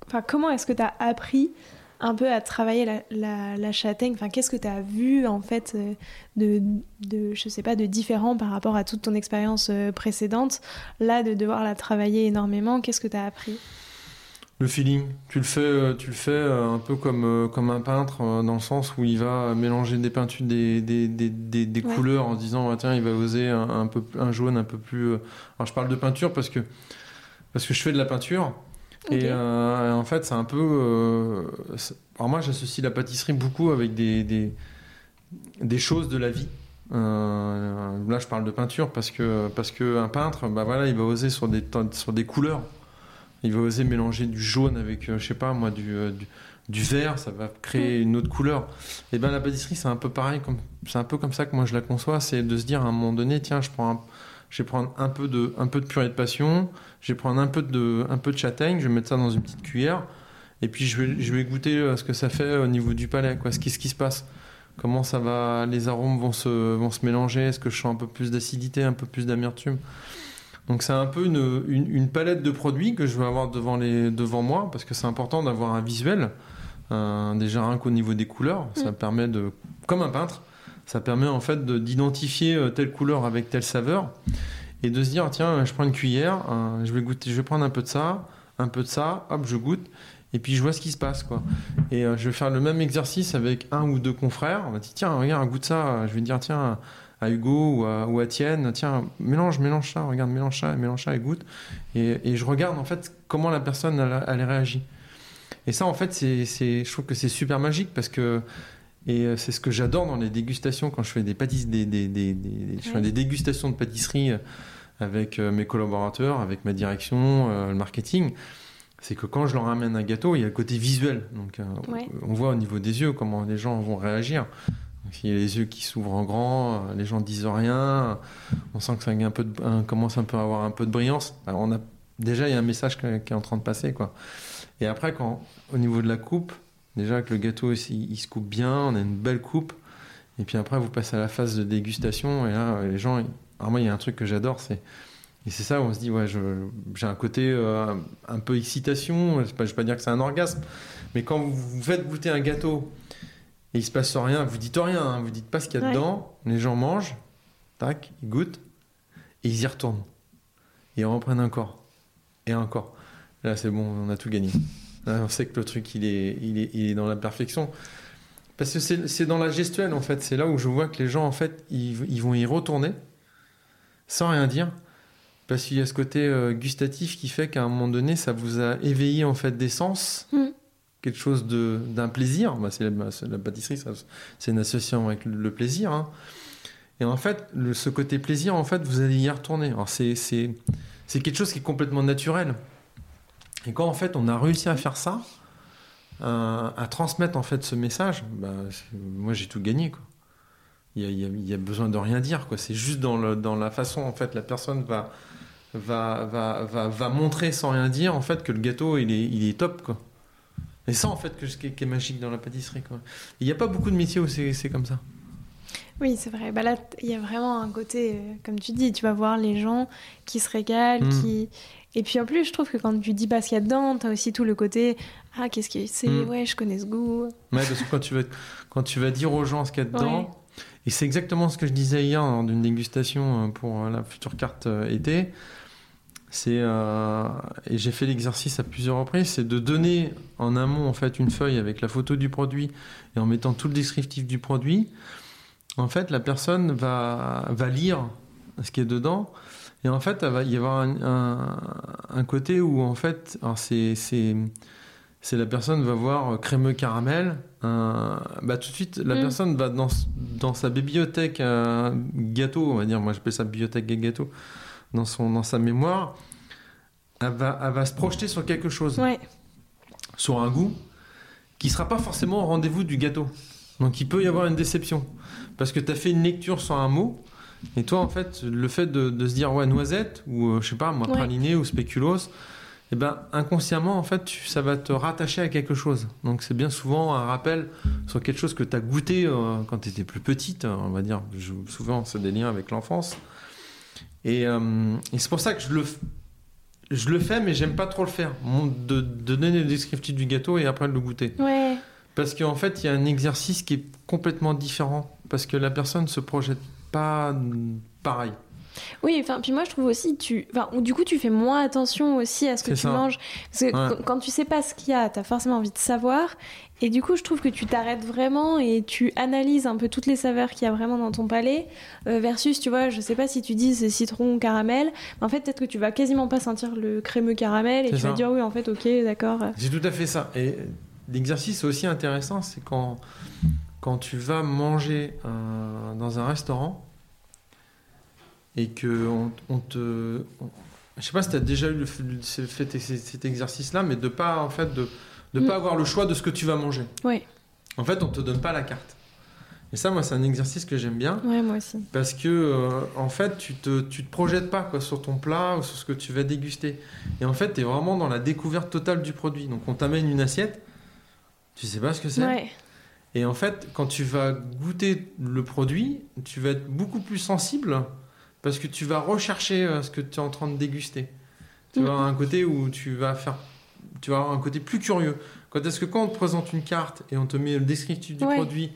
Speaker 1: Enfin, comment est-ce que tu as appris un peu à travailler la, châtaigne? Enfin, qu'est-ce que tu as vu en fait euh, de, de, je sais pas, de différent par rapport à toute ton expérience euh, précédente? Là, de devoir la travailler énormément, qu'est-ce que tu as appris?
Speaker 2: Le feeling, tu le fais, euh, tu le fais un peu comme, comme un peintre, dans le sens où il va mélanger des peintures, des, des, des, des, couleurs en se disant ah, tiens, il va oser un, peu, un jaune un peu plus. Alors je parle de peinture parce que, parce que je fais de la peinture. Et euh, en fait, c'est un peu. Euh, alors, moi, j'associe la pâtisserie beaucoup avec des, des, des choses de la vie. Euh, là, je parle de peinture parce que parce que un peintre, bah voilà, il va oser sur des sur des couleurs. Il va oser mélanger du jaune avec, je sais pas moi, du, du, vert. Ça va créer une autre couleur. Et ben la pâtisserie, c'est un peu pareil. C'est un peu comme ça que moi je la conçois. C'est de se dire à un moment donné, tiens, je prends un, je vais prendre un peu de, un peu de purée de passion, je vais prendre un peu de, un peu de châtaigne, je vais mettre ça dans une petite cuillère, et puis je vais, je vais goûter euh, ce que ça fait au niveau du palais, quoi, ce qui, ce qui se passe. Comment ça va, les arômes vont se, vont se mélanger, est-ce que je sens un peu plus d'acidité, un peu plus d'amertume? Donc c'est un peu une, une, palette de produits que je vais avoir devant, les, devant moi, parce que c'est important d'avoir un visuel, déjà rien qu'au niveau des couleurs, ça mm. permet de, comme un peintre, ça permet en fait d'identifier euh, telle couleur avec telle saveur et de se dire tiens, je prends une cuillère, je vais goûter, je vais prendre un peu de ça, un peu de ça, hop, je goûte et puis je vois ce qui se passe quoi. Et euh, je vais faire le même exercice avec un ou deux confrères. On va dire tiens, regarde, goûte ça. Je vais dire tiens à Hugo ou à, ou à Tienne, tiens, mélange, mélange ça, regarde, mélange ça, mélange ça et goûte. Et, et je regarde en fait comment la personne elle, elle réagit. Et ça en fait, c'est, je trouve que c'est super magique parce que Et euh, c'est ce que j'adore dans les dégustations quand je fais des, des, des, des, des- je fais des dégustations de pâtisserie euh, avec euh, mes collaborateurs, avec ma direction, le marketing. C'est que quand je leur amène un gâteau, il y a le côté visuel. Donc,
Speaker 1: Ouais.
Speaker 2: on voit au niveau des yeux comment les gens vont réagir. Il y a les yeux qui s'ouvrent en grand, euh, les gens disent rien, on sent que ça commence un peu à avoir un peu de brillance. Alors, on a, déjà, il y a un message qui est en train de passer. Quoi. Et après, quand, au niveau de la coupe, déjà que le gâteau il, il se coupe bien, on a une belle coupe. Et puis après, vous passez à la phase de dégustation. Et là, les gens. Alors, moi, il y a un truc que j'adore, c'est. Et c'est ça où on se dit, ouais, j'ai un côté euh, un peu excitation. Je ne vais pas dire que c'est un orgasme. Mais quand vous faites goûter un gâteau et il se passe rien, vous dites rien, hein, vous dites pas ce qu'il y a
Speaker 1: Ouais.
Speaker 2: dedans. Les gens mangent, tac, ils goûtent et ils y retournent. Et ils en reprennent encore. Et encore. Là, c'est bon, on a tout gagné. Là, on sait que le truc, il est, il est, il est dans la perfection. Parce que c'est c'est dans la gestuelle, en fait. C'est là où je vois que les gens, en fait, ils, ils vont y retourner sans rien dire. Parce qu'il y a ce côté euh, gustatif qui fait qu'à un moment donné, ça vous a éveillé, en fait, des sens.
Speaker 1: Mm.
Speaker 2: Quelque chose d'un plaisir. Bah, c'est la, la pâtisserie, c'est une association avec le, plaisir. hein. Et en fait, ce côté plaisir, en fait, vous allez y retourner. Alors, c'est quelque chose qui est complètement naturel. Et quand, en fait, on a réussi à faire ça, euh, à transmettre, en fait, ce message, bah, moi, j'ai tout gagné, quoi. Il y y a besoin de rien dire, quoi. C'est juste dans, le- dans la façon, en fait, la personne va, va, va, va, va montrer sans rien dire, en fait, que le gâteau, il est, il est top, quoi. Et ça, en fait, que, ce qui est, magique dans la pâtisserie, quoi. Il n'y a pas beaucoup de métiers où c'est comme ça.
Speaker 1: Oui, c'est vrai. Bah là, il y a vraiment un côté, euh, comme tu dis, tu vas voir les gens qui se régalent,
Speaker 2: Mm.
Speaker 1: qui... Et puis en plus, je trouve que quand tu dis pas ce qu'il y a dedans, t'as aussi tout le côté Ah, qu'est-ce que c'est
Speaker 2: Mm.
Speaker 1: Ouais, je connais ce goût.
Speaker 2: Ouais, parce que quand tu, vas, quand tu vas dire aux gens ce qu'il y a dedans,
Speaker 1: Ouais.
Speaker 2: et c'est exactement ce que je disais hier lors d'une dégustation euh, pour euh, la future carte euh, été, c'est euh, et j'ai fait l'exercice à plusieurs reprises, c'est de donner en amont en fait une feuille avec la photo du produit et en mettant tout le descriptif du produit. En fait, la personne va, va lire ce qui est dedans. Et en fait, il va y avoir un, un- un côté où, en fait, c'est, c'est, c'est la personne va voir crémeux caramel. bah, tout de suite, la
Speaker 1: Mm.
Speaker 2: personne va dans, dans sa bibliothèque euh, gâteau, on va dire, moi j'appelle ça bibliothèque gâteau, dans, son, dans sa mémoire, elle va, elle va se projeter sur quelque chose
Speaker 1: Ouais.
Speaker 2: sur un goût qui sera pas forcément au rendez-vous du gâteau. Donc il peut y avoir une déception. Parce que tu as fait une lecture sur un mot, et toi, en fait, le fait de, de se dire, ouais, noisette, ou euh, je sais pas, moi,
Speaker 1: Ouais.
Speaker 2: praliné, ou spéculoos, et ben inconsciemment, en fait, tu- ça va te rattacher à quelque chose. Donc c'est bien souvent un rappel sur quelque chose que tu as goûté euh, quand tu étais plus petite, euh, on va dire. Je- souvent, c'est des liens avec l'enfance. Et, euh, et c'est pour ça que je le, je le fais, mais j'aime pas trop le faire. De, de donner le descriptif du gâteau et après de le goûter.
Speaker 1: Ouais.
Speaker 2: Parce qu'en fait, il y a un exercice qui est complètement différent. Parce que la personne se projette pas pareil.
Speaker 1: Oui, enfin, puis moi je trouve aussi, tu, enfin, ou du coup tu fais moins attention aussi à ce que tu
Speaker 2: ça.
Speaker 1: manges. Parce que
Speaker 2: Ouais.
Speaker 1: quand- tu sais pas ce qu'il y a, t'as forcément envie de savoir. Et du coup, je trouve que tu t'arrêtes vraiment et tu analyses un peu toutes les saveurs qu'il y a vraiment dans ton palais. euh, versus, tu vois, je sais pas si tu dis c'est citron ou caramel. Mais en fait, peut-être que tu vas quasiment pas sentir le crémeux caramel et tu vas dire oui, en fait, ok, d'accord.
Speaker 2: C'est tout à fait ça. Et l'exercice aussi intéressant, c'est quand, quand tu vas manger euh, dans un restaurant et que on, on te. on- je sais pas si tu as déjà eu le, fait cet- exercice-là, mais de pas en fait de
Speaker 1: Mm.
Speaker 2: pas avoir le choix de ce que tu vas manger.
Speaker 1: Ouais,
Speaker 2: En fait, on te donne pas la carte. Et ça, moi, c'est un exercice que j'aime bien.
Speaker 1: ouais, moi aussi.
Speaker 2: Parce que, euh, en fait, tu te, tu te projettes pas quoi, sur ton plat ou sur ce que tu vas déguster. Et en fait, tu es vraiment dans la découverte totale du produit. Donc, on t'amène une assiette, tu sais pas ce que c'est.
Speaker 1: Ouais,
Speaker 2: Et en fait, quand tu vas goûter le produit, tu vas être beaucoup plus sensible parce que tu vas rechercher euh, ce que tu es en train de déguster. Tu
Speaker 1: Mhm.
Speaker 2: vas avoir un côté où tu vas faire. Tu vas avoir un côté plus curieux. Quand est-ce que quand on te présente une carte et on te met le descriptif du
Speaker 1: Ouais.
Speaker 2: produit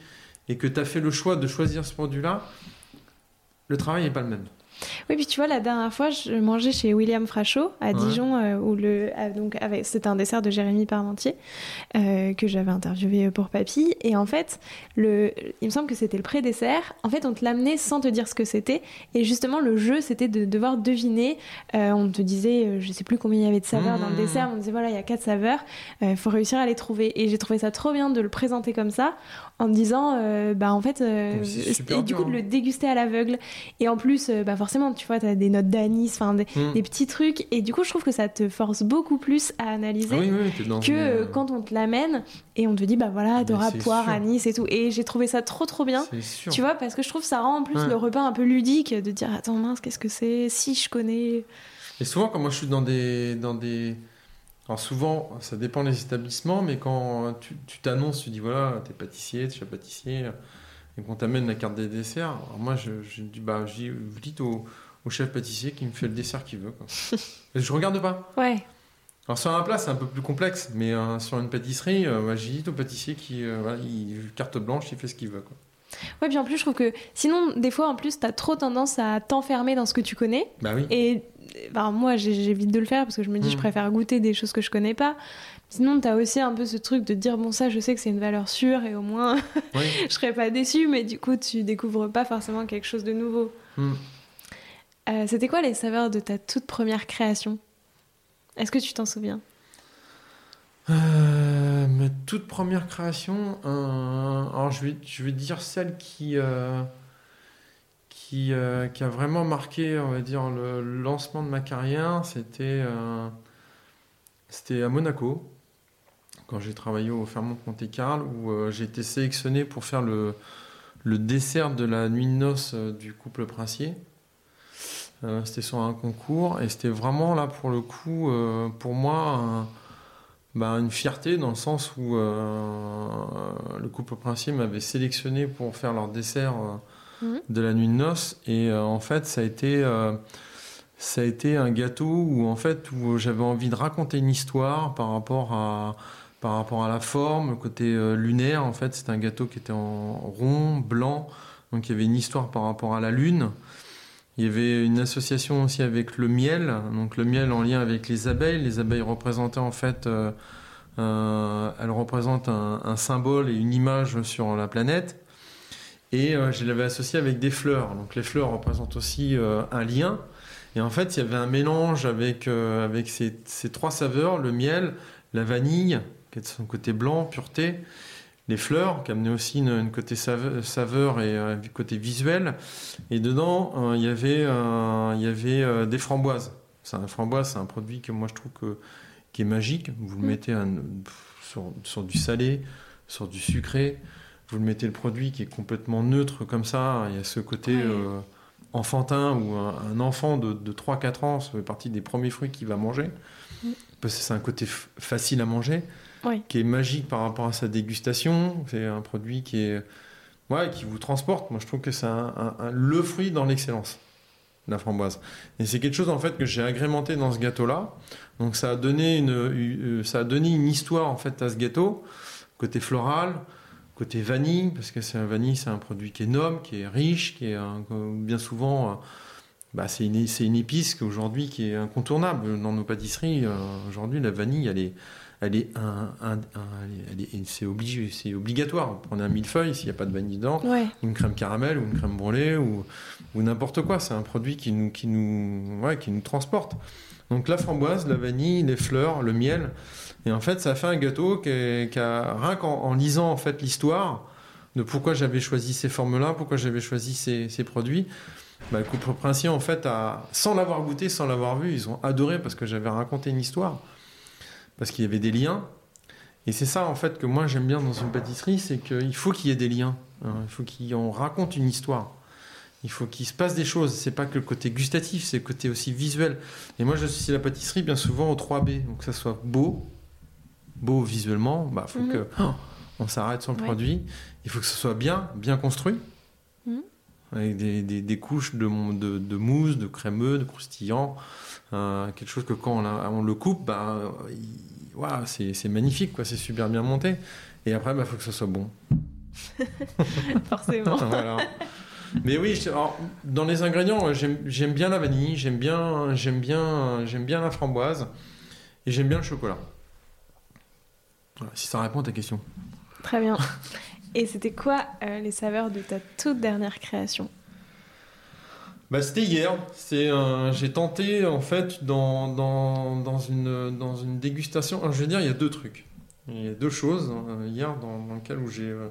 Speaker 2: et que tu as fait le choix de choisir ce produit-là, le travail n'est pas le même.
Speaker 1: Oui, puis tu vois, la dernière fois, je mangeais chez William Frachot à Dijon, euh, où le, ah, donc c'était un dessert de Jérémy Parmentier euh, que j'avais interviewé pour Papy. Et en fait, le, il me semble que c'était le pré-dessert. En fait, on te l'amenait sans te dire ce que c'était. Et justement, le jeu, c'était de devoir deviner. Euh, on te disait, je sais plus combien il y avait de saveurs dans le mmh. dessert. On disait voilà, il y a quatre saveurs. Il faut réussir à les trouver. Et j'ai trouvé ça trop bien de le présenter comme ça, en me disant, bah en fait, et du coup de le hein. déguster à l'aveugle. Et en plus, bah forcément, tu vois, tu as des notes d'anis, enfin des, hmm. des, petits trucs. Et du coup, je trouve que ça te force beaucoup plus à analyser que euh, quand on te l'amène et on te dit, bah voilà, t'auras poire, anis et tout. Et j'ai trouvé ça trop trop bien. Tu vois, parce que je trouve que ça rend en plus le repas un peu ludique de dire, attends mince, qu'est-ce que c'est? Si je connais.
Speaker 2: Et souvent, quand moi je suis dans des. Dans des... Alors souvent, ça dépend des établissements, mais quand tu t'annonces, tu, dis voilà, t'es pâtissier, tu es pâtissier, et qu'on t'amène la carte des desserts, alors moi je, je dis, bah, je dis, vous dites au, au chef pâtissier qui me fait le dessert qu'il veut. Quoi. je regarde pas.
Speaker 1: Ouais.
Speaker 2: Alors sur un plat, c'est un peu plus complexe, mais euh, sur une pâtisserie, euh, j'ai dit au pâtissier qui, euh, il carte blanche, il fait ce qu'il veut. Quoi.
Speaker 1: Ouais, puis en plus, je trouve que sinon, des fois, en plus, t'as trop tendance à t'enfermer dans ce que tu connais.
Speaker 2: Bah oui.
Speaker 1: Et ben, moi, j'évite de le faire parce que je me dis, je hmm. préfère goûter des choses que je connais pas. Sinon, t'as aussi un peu ce truc de dire, bon, ça, je sais que c'est une valeur sûre et au moins, je serais pas déçu, mais du coup, tu découvres pas forcément quelque chose de nouveau. Hmm. Euh, c'était quoi les saveurs de ta toute première création? Est-ce que tu t'en souviens?
Speaker 2: Euh, Ma toute première création, alors je vais, je vais dire celle qui, euh, qui, qui, a vraiment marqué, on va dire, le lancement de ma carrière. C'était à Monaco, quand j'ai travaillé au Fairmont Monte Carlo, où j'ai été sélectionné pour faire le, le dessert de la nuit de noces du couple princier. Euh, c'était sur un concours et c'était vraiment là pour le coup, euh, pour moi, bah, une fierté dans le sens où euh, le couple princier m'avait sélectionné pour faire leur dessert mhm. de la nuit de noces et en fait ça a été ça a été un gâteau où en fait où j'avais envie de raconter une histoire par rapport à par rapport à la forme, le côté lunaire en fait, c'était un gâteau qui était en rond, blanc, donc il y avait une histoire par rapport à la lune. Il y avait une association aussi avec le miel, donc le miel en lien avec les abeilles. Les abeilles représentaient en fait, euh, elles représentent un, symbole et une image sur la planète. Et euh, je l'avais associé avec des fleurs. Donc les fleurs représentent aussi euh, un lien. Et en fait, il y avait un mélange avec, avec ces, ces, trois saveurs, le miel, la vanille, qui est de son côté blanc, pureté, les fleurs, qui amenaient aussi une, côté saveur et un côté visuel. Et dedans, euh, il y avait, euh, il y avait euh, des framboises. C'est un framboise, c'est un produit que moi je trouve que, qui est magique. Vous le mm. mettez sur, du salé, sur du sucré. Vous le mettez le produit qui est complètement neutre comme ça. Il y a ce côté enfantin où un, enfant de, 3-4 ans, ça fait partie des premiers fruits qu'il va manger. Mm. Parce que c'est un côté facile à manger qui est magique par rapport à sa dégustation. C'est un produit qui est ouais, qui vous transporte. Moi, je trouve que c'est le fruit dans l'excellence, la framboise. Et c'est quelque chose en fait que j'ai agrémenté dans ce gâteau-là. Donc ça a donné une, euh, ça a donné une histoire en fait à ce gâteau, côté floral, côté vanille, parce que c'est un vanille, c'est un produit qui est noble, qui est riche, qui est bien souvent euh, bah, c'est une, épice aujourd'hui qui est incontournable dans nos pâtisseries. Euh, aujourd'hui, la vanille, elle est, elle est, un, c'est obligé, c'est obligatoire. Prenez un millefeuille s'il n'y a pas de vanille dedans, une crème caramel ou une crème brûlée ou, ou n'importe quoi. C'est un produit qui nous, qui nous, ouais, qui nous transporte. Donc la framboise, la vanille, les fleurs, le miel. Et en fait, ça fait un gâteau qui, a, rien qu'en lisant en fait l'histoire de pourquoi j'avais choisi ces formes-là, pourquoi j'avais choisi ces, ces produits. Bah, le couple princier, en fait, a, sans l'avoir goûté, sans l'avoir vu, ils ont adoré parce que j'avais raconté une histoire parce qu'il y avait des liens. Et c'est ça, en fait, que moi j'aime bien dans une pâtisserie, c'est qu'il faut qu'il y ait des liens. Hein. Il faut qu'on raconte une histoire. Il faut qu'il se passe des choses. C'est pas que le côté gustatif, c'est le côté aussi visuel. Et moi, j'associe la pâtisserie bien souvent aux 3 B. Donc, que ça soit beau, beau visuellement, bah, faut mhm. que oh, on s'arrête sur le produit. Il faut que ce soit bien, bien construit. Avec des, des, couches de, de, de, mousse, de crémeux, de croustillant. Euh, quelque chose que quand on, le coupe, bah, c'est magnifique, quoi, c'est super bien monté. Et après, il bah, faut que ça soit bon.
Speaker 1: Forcément.
Speaker 2: Mais oui, dans les ingrédients, j'aime bien la vanille, j'aime bien, j'aime bien, j'aime bien la framboise et j'aime bien le chocolat. si ça répond à ta question.
Speaker 1: Très bien. Et c'était quoi euh, les saveurs de ta toute dernière création?
Speaker 2: Bah, C'était hier. C'est, j'ai tenté, en fait, dans, dans, dans, une, dans une dégustation. je veux dire, il y a deux trucs. Il y a deux choses. Hein, hier, dans, lequel où j'ai, euh,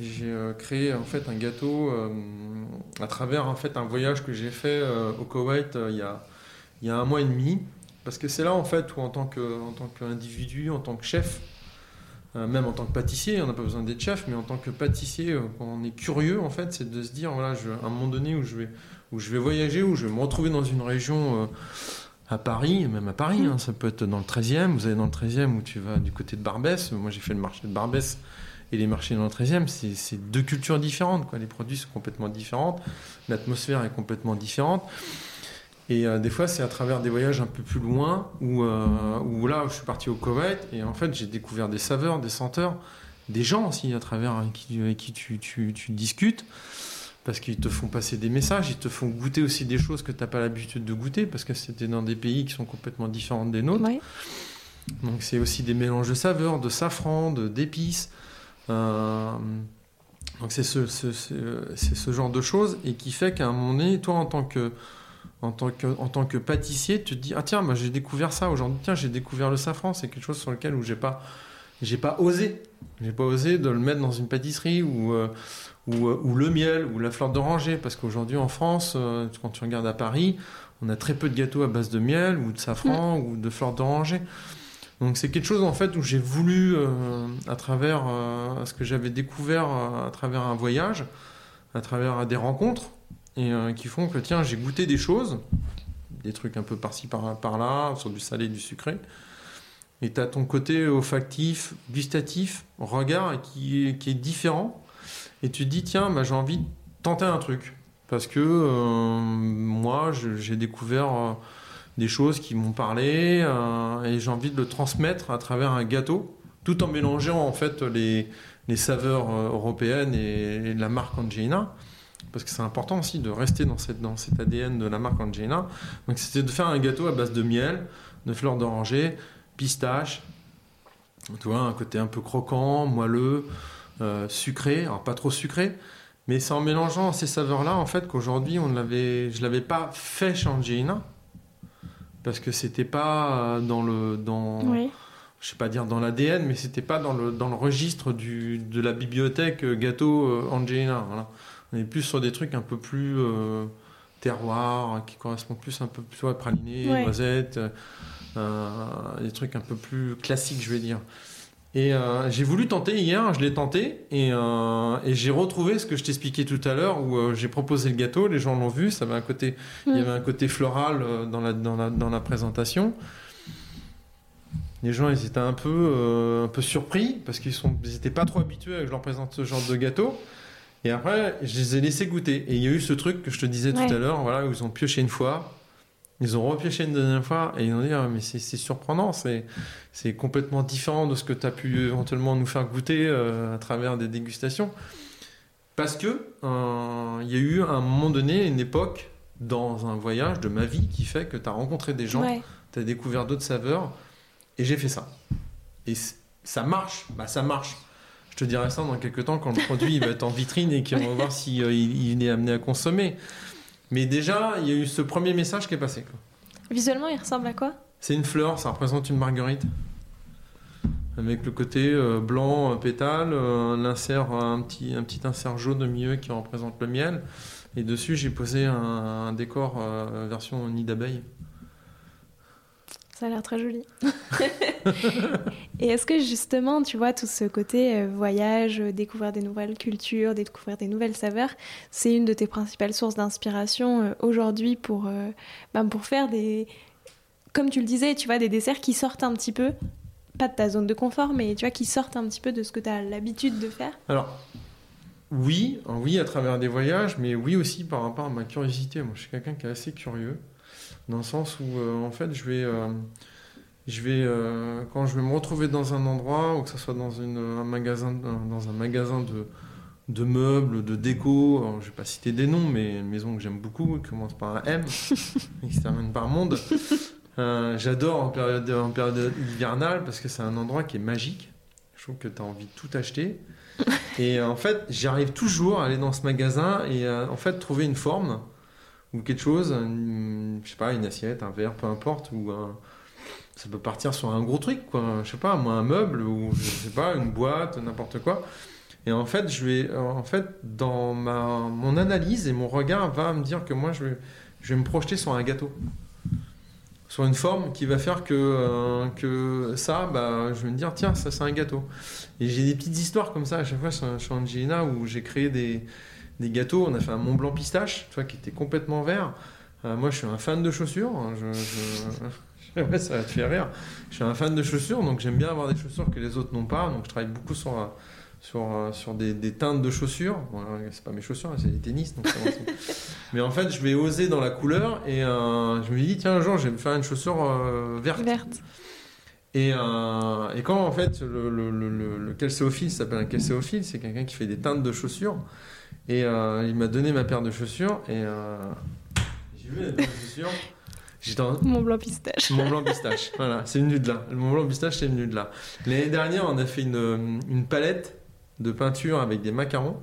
Speaker 2: j'ai euh, créé en fait un gâteau à travers en fait un voyage que j'ai fait au Koweït il, y a, il y a un mois et demi. Parce que c'est là en fait où en tant, que, en tant qu'individu, en tant que chef, euh, même en tant que pâtissier, on n'a pas besoin d'être chef, mais en tant que pâtissier, euh, quand on est curieux, en fait, c'est de se dire, voilà, je, à un moment donné où je vais, où je vais voyager, où je vais me retrouver dans une région euh, à Paris, même à Paris, hein, ça peut être dans le 13e, vous allez dans le 13e où tu vas du côté de Barbès, moi j'ai fait le marché de Barbès et les marchés dans le 13e, c'est deux cultures différentes, quoi. les produits sont complètement différents, l'atmosphère est complètement différente. Et euh, des fois, c'est à travers des voyages un peu plus loin, où, euh, où là, je suis parti au Koweït, et en fait, j'ai découvert des saveurs, des senteurs, des gens aussi à travers avec qui, qui tu, tu, tu, discutes, parce qu'ils te font passer des messages, ils te font goûter aussi des choses que tu n'as pas l'habitude de goûter, parce que c'était dans des pays qui sont complètement différents des nôtres. Donc c'est aussi des mélanges de saveurs, de safran, d'épices. Euh, donc c'est ce, ce, ce, genre de choses, et qui fait qu'à un moment donné, toi en tant que en tant que, en tant que pâtissier, tu te dis ah tiens, moi j'ai découvert ça aujourd'hui. Tiens, j'ai découvert le safran. C'est quelque chose sur lequel où j'ai pas, j'ai pas osé. J'ai pas osé de le mettre dans une pâtisserie ou euh, ou, euh, ou, le miel ou la fleur d'oranger parce qu'aujourd'hui en France, euh, quand tu regardes à Paris, on a très peu de gâteaux à base de miel ou de safran mm. ou de fleur d'oranger. Donc c'est quelque chose en fait où j'ai voulu à travers ce que j'avais découvert à travers un voyage, à travers des rencontres et euh, qui font que tiens j'ai goûté des choses, des trucs un peu par-ci par-là, sur du salé, du sucré. Et tu as ton côté olfactif, gustatif, regard qui est, différent. Et tu te dis, tiens, bah, j'ai envie de tenter un truc. Parce que euh, moi, j'ai découvert euh, des choses qui m'ont parlé et j'ai envie de le transmettre à travers un gâteau, tout en mélangeant en fait les, les saveurs européennes et, la marque Angelina parce que c'est important aussi de rester dans, cette, dans cet ADN de la marque Angelina. Donc c'était de faire un gâteau à base de miel, de fleurs d'oranger, pistache, tu vois, un côté un peu croquant, moelleux, euh, sucré, alors pas trop sucré, mais c'est en mélangeant ces saveurs-là, en fait, qu'aujourd'hui, on l'avait, je l'avais pas fait chez Angelina, parce que c'était pas dans le... Dans, Je sais pas dire dans l'ADN, mais c'était pas dans le, dans le registre du, de la bibliothèque gâteau euh, Angelina. Voilà. On est plus sur des trucs un peu plus euh, terroir, qui correspondent plus un peu plus à praliné, noisettes, euh, des trucs un peu plus classiques, je vais dire. Et euh, j'ai voulu tenter hier, je l'ai tenté, et, et j'ai retrouvé ce que je t'expliquais tout à l'heure, où j'ai proposé le gâteau, les gens l'ont vu, ça avait un côté, il y avait un côté floral dans la, dans la, dans la présentation. Les gens ils étaient un peu, un peu surpris parce qu'ils n'étaient pas trop habitués à que je leur présente ce genre de gâteau. Et après, je les ai laissés goûter. Et il y a eu ce truc que je te disais tout à l'heure, voilà, où ils ont pioché une fois, ils ont repioché une deuxième fois, et ils ont dit, ah, mais c'est surprenant, c'est complètement différent de ce que tu as pu éventuellement nous faire goûter euh, à travers des dégustations. Parce que euh, il y a eu à un moment donné une époque dans un voyage de ma vie qui fait que tu as rencontré des gens, tu as découvert d'autres saveurs, et j'ai fait ça. Et ça marche, bah ça marche. Je te dirai ça dans quelques temps quand le produit va être en vitrine et qu'on va voir s'il euh, il est amené à consommer. Mais déjà, il y a eu ce premier message qui est passé.
Speaker 1: Visuellement, il ressemble à quoi?
Speaker 2: C'est une fleur, ça représente une marguerite. Avec le côté euh, blanc, euh, pétale, un, insert, un, petit, un petit insert jaune au milieu qui représente le miel. Et dessus, j'ai posé un, décor version nid d'abeille.
Speaker 1: Ça a l'air très joli. et est-ce que justement, tu vois, tout ce côté euh, voyage, euh, découvrir des nouvelles cultures, découvrir des nouvelles saveurs, c'est une de tes principales sources d'inspiration euh, aujourd'hui pour, ben, pour faire des, comme tu le disais, tu vois, des desserts qui sortent un petit peu, pas de ta zone de confort, mais tu vois, qui sortent un petit peu de ce que tu as l'habitude de faire?
Speaker 2: Alors, oui, oui, à travers des voyages, mais oui aussi par rapport à ma curiosité. Moi, je suis quelqu'un qui est assez curieux dans le sens où euh, en fait je vais euh, je vais euh, quand je vais me retrouver dans un endroit ou que ce soit dans une, un magasin dans un magasin de de meubles, de déco. Alors, je vais pas citer des noms, mais une maison que j'aime beaucoup, qui commence par un M, et qui se termine par monde. J'adore en période, en période hivernale parce que c'est un endroit qui est magique. Je trouve que tu as envie de tout acheter. Et en fait, j'arrive toujours à aller dans ce magasin et en fait trouver une forme ou quelque chose, une- je sais pas, une assiette, un verre, peu importe, ou ça peut partir sur un gros truc, quoi. Je sais pas, moi, un meuble ou je sais pas, une boîte, n'importe quoi. Et en fait, je vais, en fait, dans ma, mon analyse et mon regard va me dire que moi, je vais, je vais me projeter sur un gâteau, sur une forme qui va faire que, euh, que ça, bah, je vais me dire, tiens, ça, c'est un gâteau. Et j'ai des petites histoires comme ça à chaque fois sur, sur Angelina où j'ai créé des, des gâteaux. On a fait un Mont Blanc pistache, tu vois, qui était complètement vert. Euh, moi, je suis un fan de chaussures. hein, Je, je- ouais, ça va te faire rire. Je suis un fan de chaussures, donc j'aime bien avoir des chaussures que les autres n'ont pas. Donc je travaille beaucoup sur, euh, sur, euh, sur des, des teintes de chaussures. Bon, c'est pas mes chaussures, c'est des tennis. donc Mais en fait, je vais oser dans la couleur et euh, je me dis, tiens, un jour, je vais me faire une chaussure euh, verte.
Speaker 1: Verte.
Speaker 2: Et, euh, et quand en fait le, le, le, le- le calcéophile s'appelle un calcéophile, c'est quelqu'un qui fait des teintes de chaussures. Et euh, il m'a donné ma paire de chaussures et euh, j'ai vu la paire de chaussures. J'étais en
Speaker 1: Mon blanc pistache.
Speaker 2: Mont Blanc pistache. Voilà, c'est venu de là. Le Mont Blanc pistache, c'est venu de là. L'année dernière, on a fait une, une palette de peinture avec des macarons.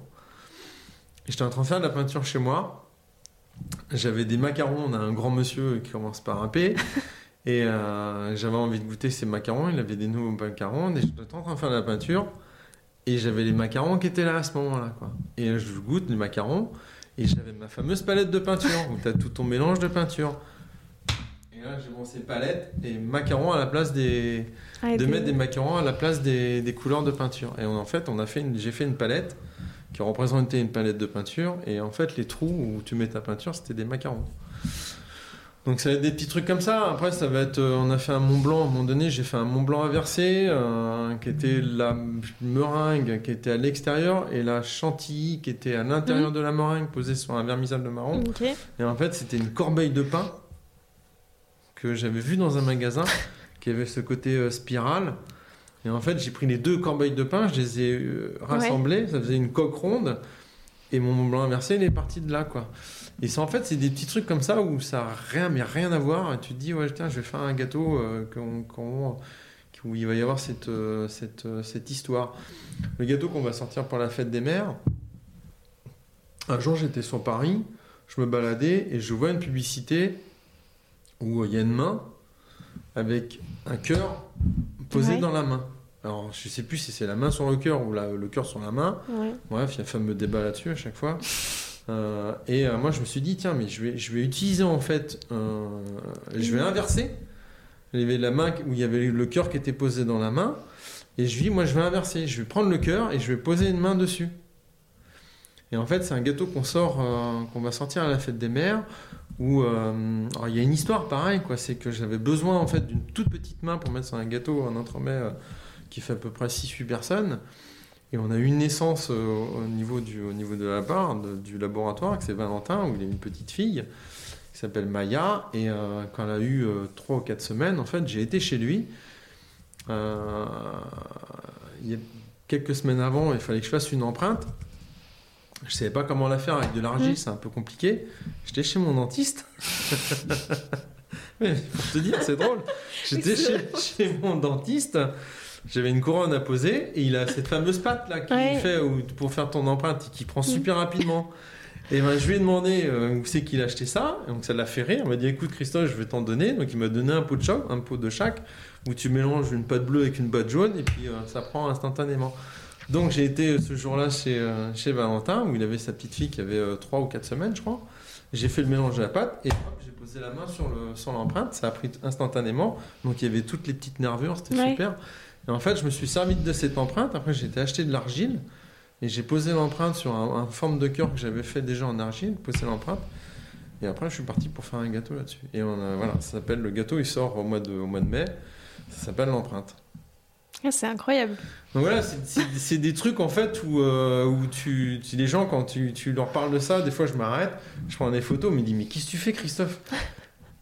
Speaker 2: Et J'étais en train de faire de la peinture chez moi. J'avais des macarons. On a un grand monsieur qui commence par un P. Et euh, j'avais envie de goûter ces macarons. Il avait des nouveaux macarons. Et j'étais en train de faire de la peinture. Et j'avais les macarons qui étaient là à ce moment-là. Quoi. Et je goûte les macarons. Et j'avais ma fameuse palette de peinture où tu as tout ton mélange de peinture. Et là, j'ai mon ces palettes et macarons à la place des.
Speaker 1: Ah,
Speaker 2: de mettre des macarons à la place des, des couleurs de peinture. Et on- en fait, on a fait une- j'ai fait une palette qui représentait une palette de peinture. Et en fait, les trous où tu mets ta peinture, c'était des macarons. Donc ça va être des petits trucs comme ça. Après, ça va être. euh, on a fait un Mont Blanc. À un moment donné, j'ai fait un Mont Blanc inversé, euh, qui était la meringue qui était à l'extérieur et la chantilly qui était à l'intérieur de la meringue posée sur un vermicelle de marron. Et en fait, c'était une corbeille de pain que j'avais vu dans un magasin qui avait ce côté euh, spirale. Et en fait, j'ai pris les deux corbeilles de pain, je les ai euh, rassemblées, ça faisait une coque ronde. Et mon Mont Blanc inversé, il est parti de là, quoi. Et ça, en fait, c'est des petits trucs comme ça où ça a rien, mais rien à voir. Et tu te dis, ouais, tiens, je vais faire un gâteau euh, qu'on- qu'on- où il va y avoir cette, euh, cette, euh, cette histoire. Le gâteau qu'on va sortir pour la fête des mères. Un jour, j'étais sur Paris, je me baladais et je vois une publicité où il y a une main avec un cœur posé
Speaker 1: Ouais.
Speaker 2: dans la main. Alors, je sais plus si c'est la main sur le cœur ou la- le cœur sur la main.
Speaker 1: Ouais.
Speaker 2: Bref, il y a un fameux débat là-dessus à chaque fois. Euh, et euh, moi, je me suis dit, tiens, mais je vais, je vais utiliser en fait, euh, je vais inverser. Il y avait la main où il y avait le cœur qui était posé dans la main. Et je dis, moi, je vais inverser. Je vais prendre le cœur et je vais poser une main dessus. Et en fait, c'est un gâteau qu'on sort, qu'on va sortir à la fête des mères. Où il y a une histoire pareil, quoi. C'est que j'avais besoin en fait d'une toute petite main pour mettre sur un gâteau, un entremets euh, qui fait à peu près 6-8 personnes. Et on a eu une naissance euh, au, niveau du, au niveau de la barre de- du laboratoire, que c'est Valentin, où il a une petite fille qui s'appelle Maya. Et euh, quand elle a eu 3 ou 4 semaines, en fait, j'ai été chez lui. Euh, il y a quelques semaines avant, il fallait que je fasse une empreinte. Je savais pas comment la faire avec de l'argile,
Speaker 1: Mm.
Speaker 2: c'est un peu compliqué. J'étais chez mon dentiste. Mais pour te dire, c'est drôle. J'étais chez, chez mon dentiste. J'avais une couronne à poser et il a cette fameuse patte là qui
Speaker 1: Ouais.
Speaker 2: fait où- pour faire ton empreinte et qui prend
Speaker 1: Mm.
Speaker 2: super rapidement. Et ben je lui ai demandé euh, où c'est qu'il a acheté ça. Et donc ça l'a fait rire. Il m'a dit écoute Christophe, je vais t'en donner. Donc il m'a donné un pot de choc, un pot de chaque où tu mélanges une pâte bleue avec une pâte jaune et puis euh, ça prend instantanément. Donc j'ai été euh, ce jour-là chez, euh, chez Valentin où il avait sa petite fille qui avait 3 ou 4 semaines je crois. J'ai fait le mélange de la pâte et hop, j'ai posé la main sur le sur l'empreinte. Ça a pris instantanément. Donc il y avait toutes les petites nervures, c'était
Speaker 1: Ouais.
Speaker 2: super. Et en fait je me suis servi de cette empreinte. Après j'ai été acheter de l'argile. Et j'ai posé l'empreinte sur un, un forme de cœur que j'avais fait déjà en argile, posé l'empreinte. Et après, je suis parti pour faire un gâteau là-dessus. Et on a- voilà, ça s'appelle le gâteau, il sort au mois de, au mois de mai. Ça s'appelle l'empreinte.
Speaker 1: Ah, c'est incroyable.
Speaker 2: Donc voilà, c'est- des trucs en fait où, euh, où tu, tu- les gens, quand tu, tu leur parles de ça, des fois je m'arrête, je prends des photos, mais ils me disent Mais qu'est-ce que tu fais, Christophe?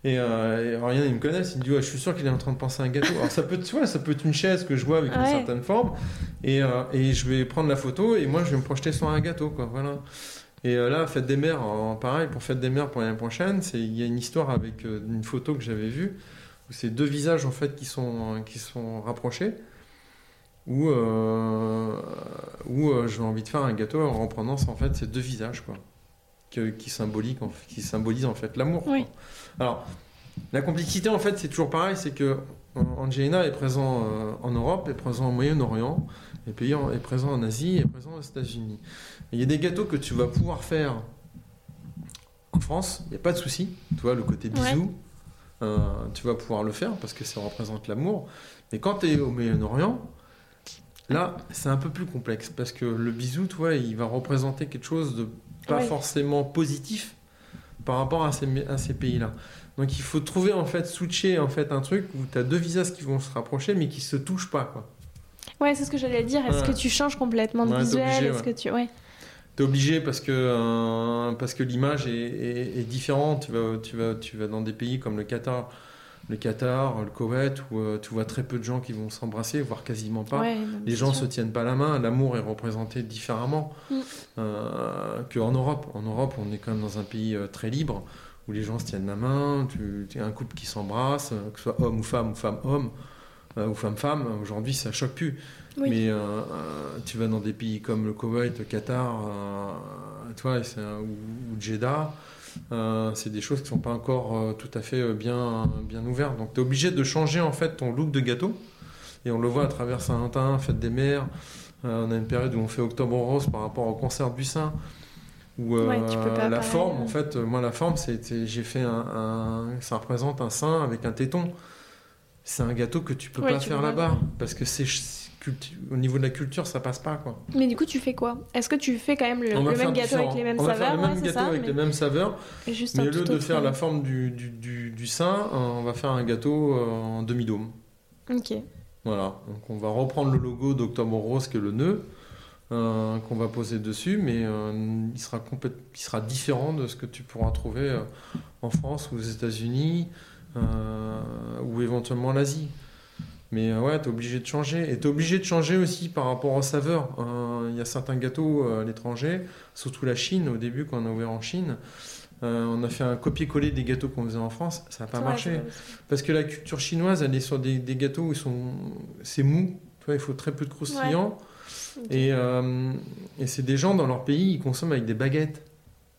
Speaker 2: Et, euh, et il me connaît, il me dit, ouais, je suis sûr qu'il est en train de penser à un gâteau. Alors, ça peut, tu vois, ça peut être une chaise que je vois avec une certaine forme. Et, euh, et je vais prendre la photo et moi, je vais me projeter sur un gâteau, quoi. Voilà. Et euh, là, Fête des Mères, pareil, pour Fête des Mères pour l'année prochaine, il y a une histoire avec euh, une photo que j'avais vue où c'est deux visages, en fait, qui sont, qui sont rapprochés. Où, où j'ai envie de faire un gâteau en reprenant, en fait, ces deux visages, quoi. Que- qui, fait, qui symbolisent, en fait, l'amour.
Speaker 1: Oui.
Speaker 2: Alors, la complicité, en fait, c'est toujours pareil, c'est que euh, Angelina est présent euh, en Europe, est présent au Moyen-Orient, est, est présent en Asie, est présent aux États-Unis. Il y a des gâteaux que tu vas pouvoir faire en France, il n'y a pas de souci. Tu vois, le côté bisou, euh, tu vas pouvoir le faire parce que ça représente l'amour. Mais quand tu es au Moyen-Orient, là, c'est un peu plus complexe parce que le bisou, tu vois, il va représenter quelque chose de pas forcément positif par rapport à ces, à ces pays-là. Donc il faut trouver en fait, switcher en fait un truc où tu as deux visages qui vont se rapprocher mais qui se touchent pas quoi.
Speaker 1: Ouais, c'est ce que j'allais dire. Est-ce
Speaker 2: Ouais.
Speaker 1: que tu changes complètement de
Speaker 2: Ouais,
Speaker 1: visuel? Est-ce
Speaker 2: ouais.
Speaker 1: que tu ouais.
Speaker 2: T'es obligé parce que euh, parce que l'image est, est- est différente. Tu vas tu vas tu vas dans des pays comme le Qatar, le Qatar, le Koweït où euh, tu vois très peu de gens qui vont s'embrasser, voire quasiment pas.
Speaker 1: Ouais,
Speaker 2: Les gens
Speaker 1: sûr.
Speaker 2: se tiennent pas la main, l'amour est représenté différemment
Speaker 1: Mm.
Speaker 2: euh, qu'en Europe. En Europe, on est quand même dans un pays euh, très libre où les gens se tiennent la main, tu, tu as un couple qui s'embrasse, euh, que ce soit homme ou femme ou femme-homme ou femme-femme. Aujourd'hui, ça choque plus.
Speaker 1: Oui.
Speaker 2: Mais tu vas dans des pays comme le Koweït, le Qatar, un- ou, ou Jeddah. Euh, c'est des choses qui sont pas encore euh, tout à fait euh, bien, bien ouvertes. Donc tu es obligé de changer en fait ton look de gâteau. Et on le voit à travers Saint-Valentin, Fête des Mères. On a une période où on fait Octobre Rose par rapport au concert du Saint. Où
Speaker 1: Ouais,
Speaker 2: la forme,
Speaker 1: euh.
Speaker 2: en fait, euh, moi la forme, c'est c'est- j'ai fait un, un- ça représente un sein avec un téton. C'est un gâteau que tu peux
Speaker 1: Ouais,
Speaker 2: pas
Speaker 1: tu
Speaker 2: faire là-bas parce que c'est au niveau de la culture, ça passe pas quoi.
Speaker 1: Mais du coup, tu fais quoi? Est-ce que tu fais quand même le,
Speaker 2: va
Speaker 1: même gâteau avec les mêmes
Speaker 2: on va
Speaker 1: saveurs
Speaker 2: faire le même gâteau
Speaker 1: ça,
Speaker 2: avec
Speaker 1: mais
Speaker 2: les mêmes saveurs,
Speaker 1: juste
Speaker 2: mais au lieu de faire la forme du, du, du, du sein, euh, on va faire un gâteau euh, en demi-dôme.
Speaker 1: Ok.
Speaker 2: Voilà, donc on va reprendre le logo d'Octobre Rose qui est le nœud euh, qu'on va poser dessus, mais euh, il, sera complète- il sera différent de ce que tu pourras trouver euh, en France ou aux États-Unis euh, ou éventuellement en Asie. Mais euh, ouais, tu es obligé de changer. Et tu es obligé de changer aussi par rapport aux saveurs. Euh, Il y a certains gâteaux euh, à l'étranger, surtout la Chine, au début quand on a ouvert en Chine. euh, on a fait un copier-coller des gâteaux qu'on faisait en France, ça n'a pas
Speaker 1: Ouais,
Speaker 2: marché. Parce que la culture chinoise, elle est sur des, des gâteaux où sont, c'est mou. Tu vois, il faut très peu de croustillants. Et, euh, et c'est des gens dans leur pays, ils consomment avec des baguettes.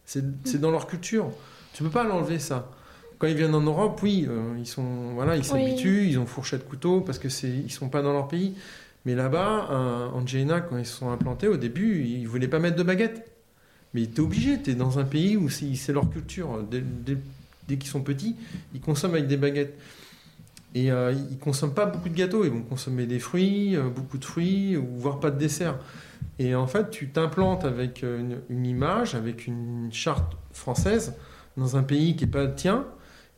Speaker 2: C'est c'est dans leur culture. Tu peux pas l'enlever ça. Quand ils viennent en Europe, oui, euh, ils sont, voilà, ils s'habituent, ils ont fourchette couteau parce que c'est, ils sont pas dans leur pays. Mais là-bas, Angelina, quand ils se sont implantés au début, ils voulaient pas mettre de baguette. Mais t'es obligé, t'es dans un pays où c'est leur culture. Dès, dès- dès qu'ils sont petits, ils consomment avec des baguettes. Et euh, ils consomment pas beaucoup de gâteaux, ils vont consommer des fruits, euh, beaucoup de fruits, ou voire pas de dessert. Et en fait, tu t'implantes avec euh, une, une image, avec une charte française, dans un pays qui n'est pas le tien.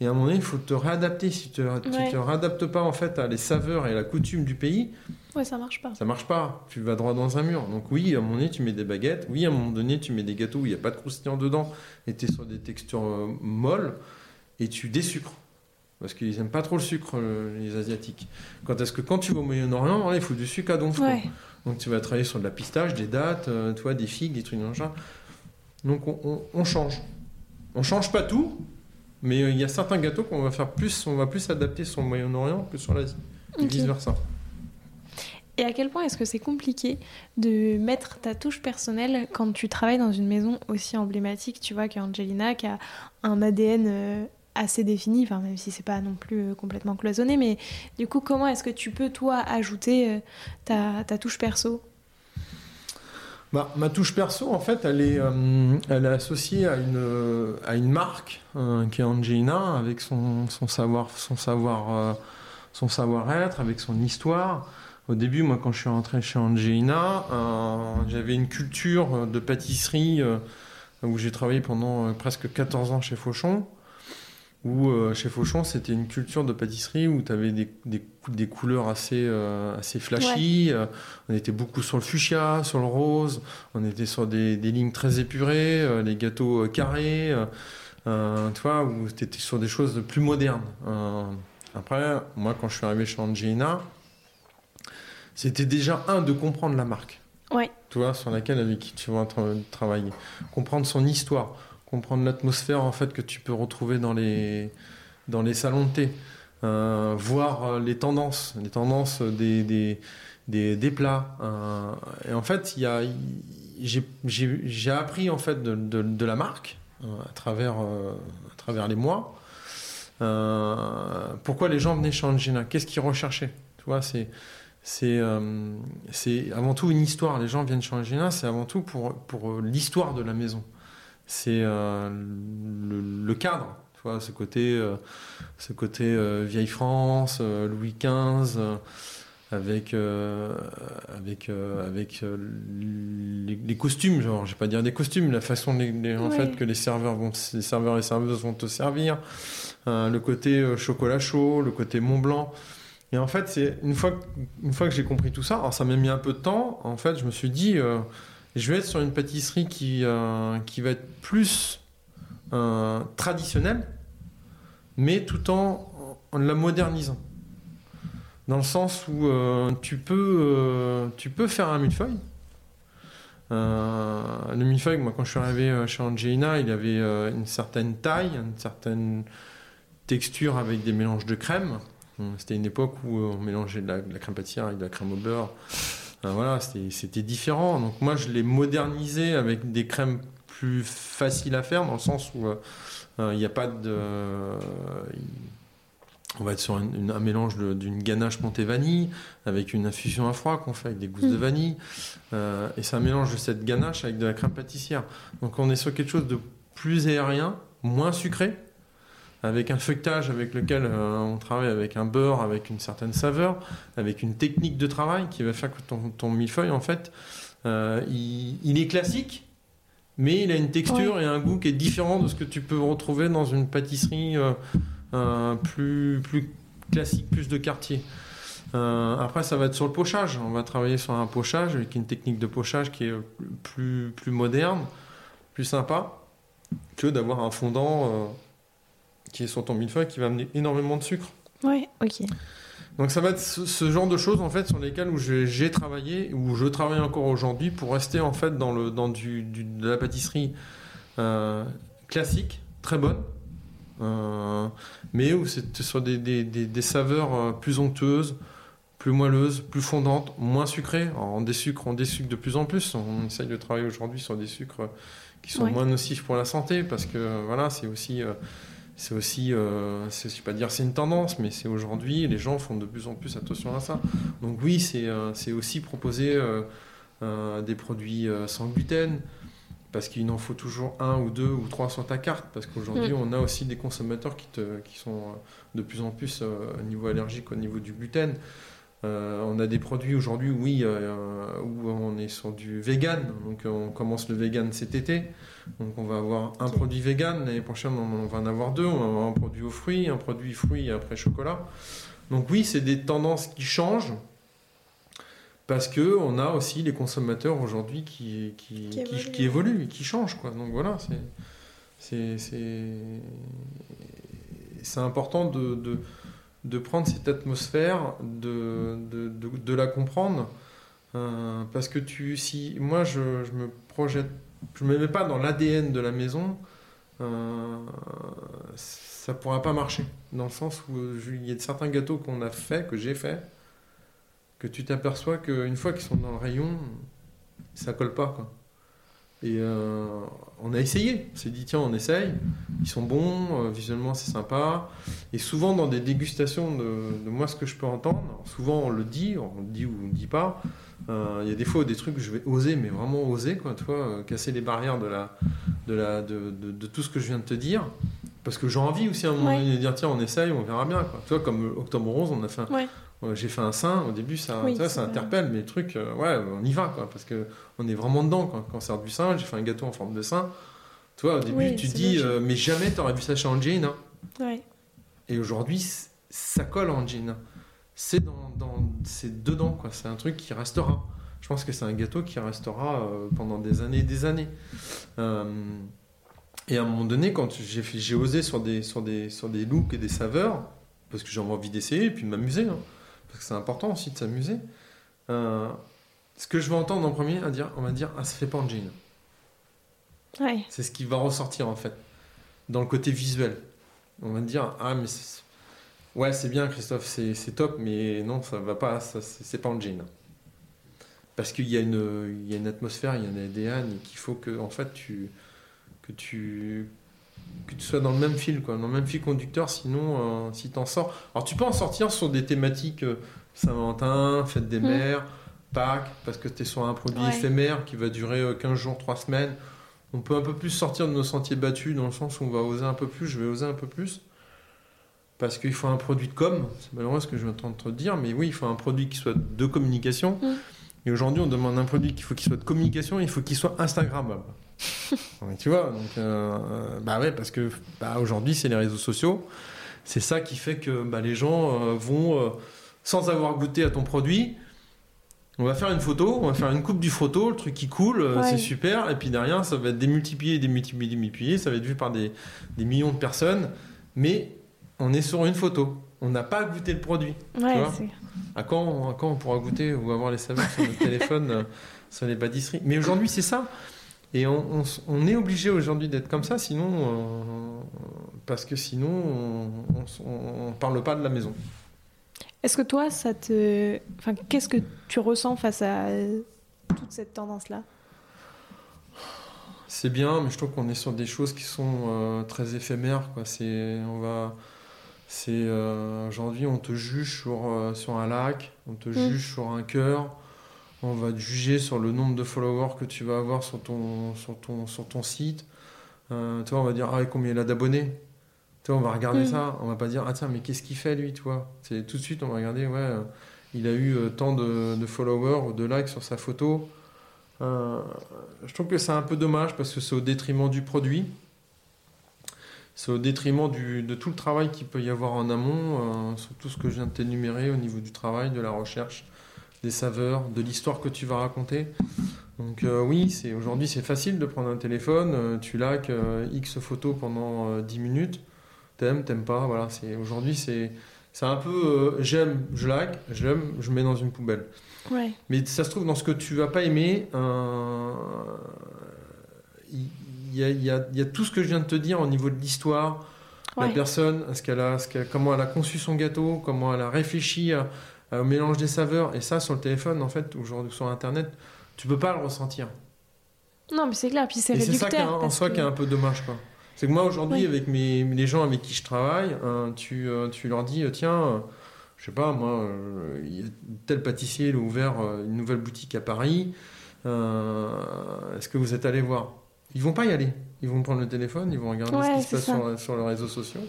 Speaker 2: Et à un moment donné, il faut te réadapter. Si tu ne
Speaker 1: Ouais.
Speaker 2: te réadaptes pas en fait à les saveurs et à la coutume du pays,
Speaker 1: Ouais, ça marche pas.
Speaker 2: ça marche pas. Tu vas droit dans un mur. Donc oui, à un moment donné, tu mets des baguettes. Oui, à un moment donné, tu mets des gâteaux où il n'y a pas de croustillant dedans et tu es sur des textures euh, molles et tu désucres. Parce qu'ils n'aiment pas trop le sucre, euh, les Asiatiques. Quand est-ce que quand tu vas au Moyen-Orient, il faut du sucre à donf.
Speaker 1: Ouais.
Speaker 2: Donc tu vas travailler sur de la pistache, des dattes, euh, tu vois, des figues, des trucs dans le genre. Donc on, on- on change. On change pas tout, mais euh, il y a certains gâteaux qu'on va faire plus, on va plus adapter sur le Moyen-Orient que sur l'Asie. Et
Speaker 1: Ok.
Speaker 2: vice versa.
Speaker 1: Et à quel point est-ce que c'est compliqué de mettre ta touche personnelle quand tu travailles dans une maison aussi emblématique, tu vois, qu'Angelina, qui a un ADN euh, assez défini, enfin, même si c'est pas non plus euh, complètement cloisonné, mais du coup, comment est-ce que tu peux, toi, ajouter ta, ta touche perso?
Speaker 2: Bah, ma touche perso, en fait, elle est, euh, elle est associée à une, à une marque euh, qui est Angelina, avec son, son savoir, son savoir, euh, son savoir-être, avec son histoire. Au début, moi, quand je suis rentré chez Angelina, j'avais une culture de pâtisserie où j'ai travaillé pendant presque 14 ans chez Fauchon. Où euh, chez Fauchon, c'était une culture de pâtisserie où tu avais des, des, cou- des couleurs assez, euh, assez flashy. euh, on était beaucoup sur le fuchsia, sur le rose. On était sur des, des lignes très épurées, les gâteaux carrés. tu vois, où tu étais sur des choses plus modernes. Après, moi, quand je suis arrivé chez Angelina, c'était déjà un de comprendre la marque.
Speaker 1: Ouais.
Speaker 2: Tu vois, sur laquelle avec qui tu vas tra- travailler. Comprendre son histoire, comprendre l'atmosphère en fait que tu peux retrouver dans les dans les salons de thé, Euh, voir euh, les tendances, les tendances des des, des, plats. Euh, et en fait, il j'ai appris en fait de, de, la marque à travers à travers les mois. Pourquoi les gens venaient chez Angina? Qu'est-ce qu'ils recherchaient? Tu vois, c'est c'est c'est avant tout une histoire. Les gens viennent chez Angina, c'est avant tout pour, pour l'histoire de la maison. C'est euh, le, le cadre, tu vois, ce côté, euh, ce côté euh, vieille France, Louis XV, avec, avec, avec les, les costumes, genre, je vais pas dire des costumes, la façon les- les- en fait, que les serveurs, vont, les serveurs et serveuses vont te servir, le côté chocolat chaud, le côté Mont Blanc. Et en fait, c'est une fois, que- une fois que j'ai compris tout ça, alors ça m'a mis un peu de temps, en fait, je me suis dit, je vais être sur une pâtisserie qui, euh, qui va être plus euh, traditionnelle, mais tout en, la modernisant. Dans le sens où euh, tu, peux, tu peux faire un millefeuille. Le millefeuille, moi, quand je suis arrivé chez Angelina, il avait une certaine taille, une certaine texture avec des mélanges de crème. C'était une époque où on mélangeait de la, de la crème pâtissière avec de la crème au beurre. Euh, voilà, c'était différent. Donc moi, je l'ai modernisé avec des crèmes plus faciles à faire, dans le sens où euh, euh, il n'y a pas de... euh, on va être sur un, une- un mélange d'une ganache montée vanille avec une infusion à froid qu'on fait avec des gousses de
Speaker 1: Mm.
Speaker 2: vanille. Euh, et c'est un mélange de cette ganache avec de la crème pâtissière. Donc on est sur quelque chose de plus aérien, moins sucré, avec un feuilletage avec lequel euh, on travaille avec un beurre, avec une certaine saveur, avec une technique de travail qui va faire que ton, ton millefeuille, en fait, euh, il, il est classique, mais il a une texture et un goût qui est différent de ce que tu peux retrouver dans une pâtisserie euh, plus, plus classique, plus de quartier. Euh, après, ça va être sur le pochage. On va travailler sur un pochage avec une technique de pochage qui est plus, plus moderne, plus sympa, que d'avoir un fondant qui est sur ton millefeuille qui va amener énormément de sucre.
Speaker 1: Ouais, ok.
Speaker 2: Donc ça va être ce, ce genre de choses en fait sur lesquelles où j'ai travaillé, où je travaille encore aujourd'hui pour rester en fait dans le dans du, du- de la pâtisserie euh, classique, très bonne, euh, mais où c'est sur des, des, des- des saveurs euh, plus onctueuses, plus moelleuses, plus fondantes, moins sucrées. Alors, on désucre, on désucre de plus en plus. On essaye de travailler aujourd'hui sur des sucres qui sont
Speaker 1: Ouais.
Speaker 2: moins nocifs pour la santé parce que voilà, c'est aussi euh, c'est aussi, euh, je vais pas dire c'est une tendance, mais c'est aujourd'hui, les gens font de plus en plus attention à ça. Donc oui, c'est euh, aussi proposer euh, des produits sans gluten, parce qu'il en faut toujours un ou deux ou trois sur ta carte, parce qu'aujourd'hui,
Speaker 1: Mm.
Speaker 2: on a aussi des consommateurs qui, te, qui sont de plus en plus au niveau allergique, au niveau du gluten. Euh, on a des produits aujourd'hui, oui, euh, où on est sur du vegan, donc on commence le vegan cet été. Donc on va avoir un produit vegan, l'année prochaine on va en avoir deux, on va avoir un produit aux fruits, un produit fruits et après chocolat. Donc oui, c'est des tendances qui changent parce que on a aussi les consommateurs aujourd'hui qui, qui,
Speaker 1: évoluent.
Speaker 2: qui évoluent qui changent. Quoi. Donc voilà, c'est, c'est, c'est, c'est important de, de, de prendre cette atmosphère, de, de, de, la comprendre. euh, parce que tu, si moi je, je me projette, je me mets pas dans l'ADN de la maison, euh, ça pourra pas marcher. Dans le sens où il y a certains gâteaux qu'on a fait, que j'ai fait, que tu t'aperçois qu'une fois qu'ils sont dans le rayon, ça colle pas. Quoi. Et euh, on a essayé. On s'est dit, tiens, on essaye. Ils sont bons, euh, visuellement c'est sympa. Et souvent dans des dégustations de, de moi, ce que je peux entendre, souvent on le dit, on le dit ou on ne dit pas. Euh, Il y a des fois des trucs que je vais oser, mais vraiment oser, quoi, tu vois, casser les barrières de, la, de, la, de, de- tout ce que je viens de te dire. Parce que j'ai envie aussi à un moment
Speaker 1: Ouais.
Speaker 2: donné de dire, tiens, on essaye, on verra bien. Quoi. Tu vois, comme Octobre Rose, on a fait un-
Speaker 1: Ouais.
Speaker 2: J'ai fait un sein, au début ça,
Speaker 1: Oui,
Speaker 2: interpelle, mais le truc, euh, ouais, on y va, quoi, parce que on est vraiment dedans on sert du sein. J'ai fait un gâteau en forme de sein. Tu vois, au début,
Speaker 1: Oui,
Speaker 2: tu dis, euh, mais jamais t'aurais vu ça chez.
Speaker 1: Ouais.
Speaker 2: Et aujourd'hui, ça colle en Angelina. C'est dans, dans- c'est dedans, quoi. C'est un truc qui restera. Je pense que c'est un gâteau qui restera euh, pendant des années et des années. Et à un moment donné, quand j'ai, osé sur des, sur, des, sur des looks et des saveurs, parce que j'ai envie d'essayer et puis de m'amuser, hein, parce que c'est important aussi de s'amuser, euh, ce que je vais entendre en premier, à dire, on va dire, ah, ça fait pas en jean.
Speaker 1: Ouais.
Speaker 2: C'est ce qui va ressortir en fait, dans le côté visuel. On va dire, ah, mais c'est- ouais, c'est bien, Christophe, c'est c'est top, mais non, ça va pas, ça, c'est pas en jean. Parce qu'il y, a une- il y a une atmosphère, il y a un ADN, et qu'il faut que, en fait, tu, que, tu, que tu sois dans le même fil, quoi, dans le même fil conducteur, sinon, euh, si t'en sors. Alors, tu peux en sortir sur des thématiques euh, Saint-Valentin, fête des
Speaker 1: Mm.
Speaker 2: mères, Pâques, parce que tu es sur un produit
Speaker 1: Ouais.
Speaker 2: éphémère qui va durer euh, 15 jours, 3 semaines. On peut un peu plus sortir de nos sentiers battus, dans le sens où on va oser un peu plus, je vais oser un peu plus. Parce qu'il faut un produit de com, c'est malheureux ce que je vais te dire, mais oui, il faut un produit qui soit de communication.
Speaker 1: Mm.
Speaker 2: Et aujourd'hui, on demande un produit qu'il faut qu'il soit de communication, il faut qu'il soit Instagrammable. Tu vois, donc, euh, bah ouais, parce que bah, aujourd'hui, c'est les réseaux sociaux. C'est ça qui fait que bah, les gens euh, vont, euh, sans avoir goûté à ton produit, on va faire une photo, on va faire une coupe du photo, le truc qui coule,
Speaker 1: Ouais.
Speaker 2: c'est super, et puis derrière, ça va être démultiplié, démultiplié, démultiplié, ça va être vu par des, des millions de personnes, mais on est sur une photo. On n'a pas goûté le produit.
Speaker 1: Ouais,
Speaker 2: vois À quand, à quand on pourra goûter ou avoir les saveurs sur notre téléphone, sur les pâtisseries Mais aujourd'hui, c'est ça. Et on, on s- on est obligé aujourd'hui d'être comme ça, sinon, euh, parce que sinon, on, on parle pas de la maison.
Speaker 1: Est-ce que toi, ça te. Enfin, qu'est-ce que tu ressens face à toute cette tendance-là?
Speaker 2: C'est bien, mais je trouve qu'on est sur des choses qui sont euh, très éphémères. Quoi. C'est, on va, c'est euh, aujourd'hui, on te juge sur, euh, sur un like, on te juge sur un cœur, on va te juger sur le nombre de followers que tu vas avoir sur ton, sur ton, sur ton site. Euh, tu vois, on va dire ah, combien il a d'abonnés. On va regarder
Speaker 1: Mm.
Speaker 2: ça. On va pas dire ah tiens, mais qu'est-ce qu'il fait lui, tu vois. C'est tout de suite, on va regarder ouais, euh, il a eu euh, tant de, de followers ou de likes sur sa photo. Je trouve que c'est un peu dommage parce que c'est au détriment du produit. C'est au détriment du- de tout le travail qu'il peut y avoir en amont, sur tout ce que je viens de t'énumérer au niveau du travail, de la recherche, des saveurs, de l'histoire que tu vas raconter. Donc euh, oui, c'est aujourd'hui c'est facile de prendre un téléphone, euh, tu likes euh, X photos pendant euh, 10 minutes, t'aimes, t'aimes pas, voilà. C'est aujourd'hui c'est c'est un peu j'aime, je like, j'aime, je mets dans une poubelle.
Speaker 1: Ouais.
Speaker 2: Mais ça se trouve, dans ce que tu vas pas aimer, il y, a, il y a- il y a tout ce que je viens de te dire au niveau de l'histoire, la
Speaker 1: Ouais.
Speaker 2: personne, ce qu'elle a, ce qu'elle- comment elle a conçu son gâteau, comment elle a réfléchi à- au mélange des saveurs. Et ça, sur le téléphone, en fait, aujourd'hui sur Internet, tu peux pas le ressentir.
Speaker 1: Non, mais c'est clair. Puis c'est
Speaker 2: Et c'est
Speaker 1: réducteur.
Speaker 2: ça en soi
Speaker 1: que-
Speaker 2: qui est un peu dommage. quoi. C'est que moi, aujourd'hui, avec mes, les gens avec qui je travaille, hein, tu, euh, tu leur dis, euh, tiens, euh, je sais pas, moi, euh, tel pâtissier, il a ouvert euh, une nouvelle boutique à Paris. euh, Est-ce que vous êtes allé voir? Ils vont pas y aller. Ils vont prendre le téléphone, ils vont regarder
Speaker 1: Ouais,
Speaker 2: ce qui se passe sur, sur les réseaux sociaux.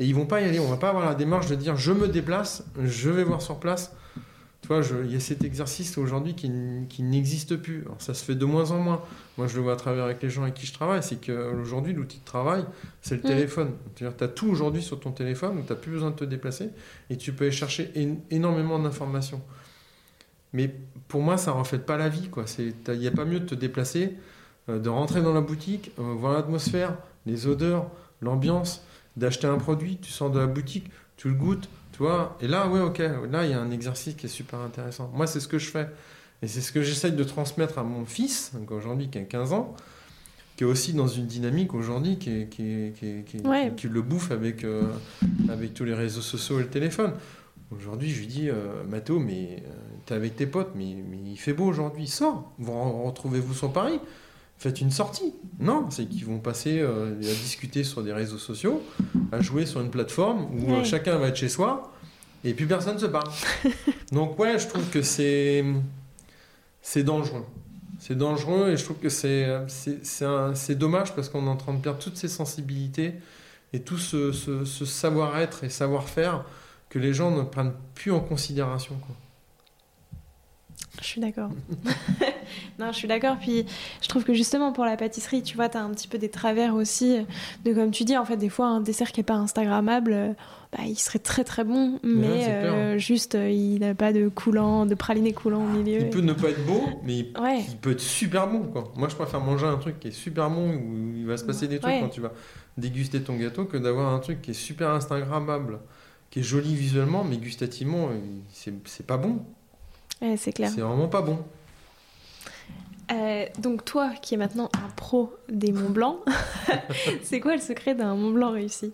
Speaker 2: Et ils vont pas y aller. On va pas avoir la démarche de dire, je me déplace, je vais voir sur place. Tu vois, je- il y a cet exercice aujourd'hui qui, n'existe plus. Alors, ça se fait de moins en moins. Moi, je le vois à travers avec les gens avec qui je travaille, c'est qu'aujourd'hui, l'outil de travail, c'est le
Speaker 1: Mm.
Speaker 2: téléphone. C'est-à-dire, tu as tout aujourd'hui sur ton téléphone, où tu n'as plus besoin de te déplacer, et tu peux aller chercher énormément d'informations. Mais pour moi, ça ne reflète pas la vie. Il n'y a pas mieux de te déplacer, euh, de rentrer dans la boutique, euh, voir l'atmosphère, les odeurs, l'ambiance, d'acheter un produit, tu sors de la boutique, tu le goûtes, tu vois. Et là, ouais, ok, là, il y a un exercice qui est super intéressant. Moi, c'est ce que je fais. Et c'est ce que j'essaye de transmettre à mon fils, aujourd'hui qui a 15 ans, qui est aussi dans une dynamique aujourd'hui qui, qui, qui, qui, est-
Speaker 1: Ouais.
Speaker 2: qui le bouffe avec, euh, avec tous les réseaux sociaux et le téléphone. Aujourd'hui, je lui dis, euh, Mathéo, mais euh, t'es avec tes potes, mais, mais il fait beau aujourd'hui, sors, vous re- retrouvez-vous sur Paris, faites une sortie. Non, c'est qu'ils vont passer euh, à discuter sur des réseaux sociaux, à jouer sur une plateforme où euh,
Speaker 1: Ouais.
Speaker 2: chacun va être chez soi, et puis personne ne se parle. Donc ouais, je trouve que c'est c'est dangereux. C'est dangereux et je trouve que c'est c'est- dommage parce qu'on est en train de perdre toutes ces sensibilités et tout ce, ce- ce savoir-être et savoir-faire que les gens ne prennent plus en considération. quoi.
Speaker 1: Je suis d'accord. Non, je suis d'accord. Puis je trouve que justement pour la pâtisserie, tu vois, tu as un petit peu des travers aussi. De comme tu dis, en fait, des fois, un dessert qui n'est pas Instagrammable, euh, bah, il serait très très bon, mais euh, juste euh, il n'a pas de coulant, de praliné coulant au milieu.
Speaker 2: Il peut ne pas être beau, mais il, peut être super bon. Quoi. Moi, je préfère manger un truc qui est super bon où il va se passer des trucs quand tu vas déguster ton gâteau que d'avoir un truc qui est super Instagrammable, qui est joli visuellement, mais gustativement, c'est pas bon.
Speaker 1: c'est clair.
Speaker 2: C'est vraiment pas bon.
Speaker 1: Euh, donc toi, qui es maintenant un pro des Mont Blanc, c'est quoi le secret d'un Mont Blanc réussi?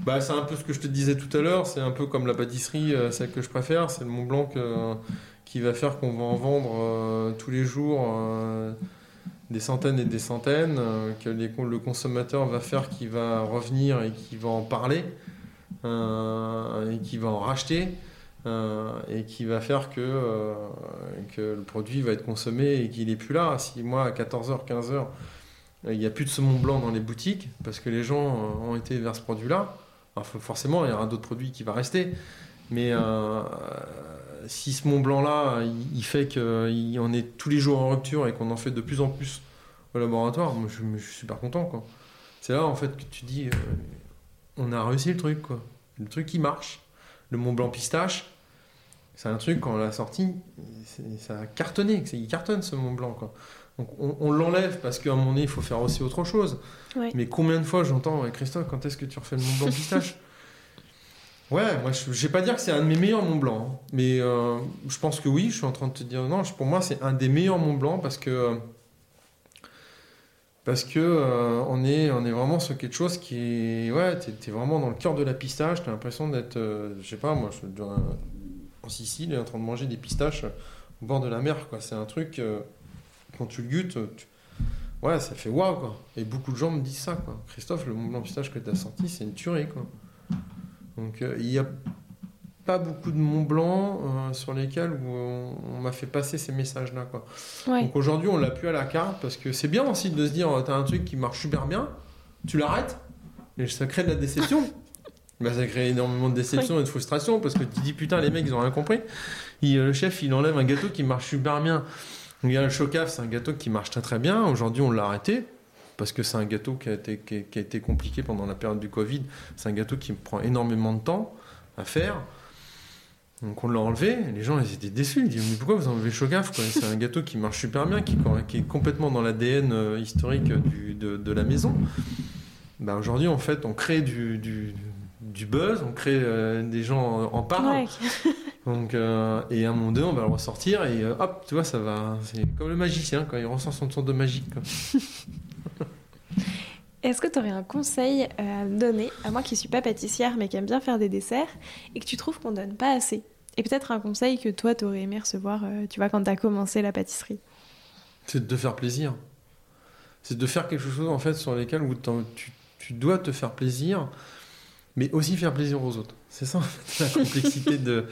Speaker 2: Bah, c'est un peu ce que je te disais tout à l'heure, c'est un peu comme la pâtisserie, euh, celle que je préfère, c'est le Mont Blanc qui va faire qu'on va en vendre euh, tous les jours des centaines et des centaines, que le consommateur va faire qui va revenir et qui va en parler, et qui va en racheter. Euh, et qui va faire que, euh, que le produit va être consommé et qu'il n'est plus là. Si moi, à 14h, 15h, euh, il n'y a plus de saumon blanc dans les boutiques parce que les gens ont été vers ce produit-là, forcément, il y aura d'autres produits qui vont rester. Mais si ce Mont Blanc-là, il, fait qu'on est tous les jours en rupture et qu'on en fait de plus en plus au laboratoire, moi je, suis super content. C'est là en fait que tu dis, on a réussi le truc. Quoi. Le truc qui marche le Mont Blanc pistache, c'est un truc, quand on l'a sorti, ça a cartonné, il cartonne ce Mont Blanc. Quoi. Donc on, l'enlève parce qu'à un moment donné, il faut faire aussi autre chose. Mais combien de fois j'entends, Christophe, quand est-ce que tu refais le Mont Blanc pistache? Ouais, moi je, ne vais pas dire que c'est un de mes meilleurs Mont Blanc, hein. mais euh, je pense que oui, je suis en train de te dire non, pour moi c'est un des meilleurs Mont Blanc parce que parce que euh, on, est, on est vraiment sur quelque chose qui est. Ouais, t'es es vraiment dans le cœur de la pistache, t'as l'impression d'être. Euh, je sais pas, moi, je suis en Sicile en train de manger des pistaches au bord de la mer, quoi. C'est un truc. Euh, quand tu le gutes, ouais, ça fait waouh, quoi. Et beaucoup de gens me disent ça, quoi. Christophe, le Mont Blanc pistache que t'as sorti, c'est une tuerie, quoi. Donc, il y a pas beaucoup de Mont Blanc euh, sur lesquels où on, m'a fait passer ces messages-là. Quoi. Donc aujourd'hui, on l'a plus à la carte parce que c'est bien aussi de se dire, tu as un truc qui marche super bien, tu l'arrêtes, et ça crée de la déception. Bah, ça crée énormément de déception et de frustration parce que tu dis, putain, les mecs, ils ont rien compris. Euh, le chef, il enlève un gâteau qui marche super bien. Il y a le chocaf, c'est un gâteau qui marche très très bien. Aujourd'hui, on l'a arrêté parce que c'est un gâteau qui a, été, qui a été compliqué pendant la période du Covid. C'est un gâteau qui prend énormément de temps à faire. Donc on l'a enlevé, les gens ils étaient déçus, ils disent mais pourquoi vous enlevez Chogaf C'est un gâteau qui marche super bien, qui, est complètement dans l'ADN euh, historique de, la maison. Bah, aujourd'hui en fait on crée du, buzz, on crée euh, des gens en parlent. Donc, euh, et à un moment donné on va le ressortir et hop, tu vois, ça va. C'est comme le magicien quand il ressent son tour de magie.
Speaker 1: Est-ce que tu aurais un conseil euh, à donner à moi qui suis pas pâtissière mais qui aime bien faire des desserts et que tu trouves qu'on donne pas assez? Et peut-être un conseil que toi tu aurais aimé recevoir, euh, tu vois, quand tu as commencé la pâtisserie?
Speaker 2: C'est de faire plaisir. C'est de faire quelque chose en fait sur lesquels où tu, tu, dois te faire plaisir, mais aussi faire plaisir aux autres. C'est ça la complexité de,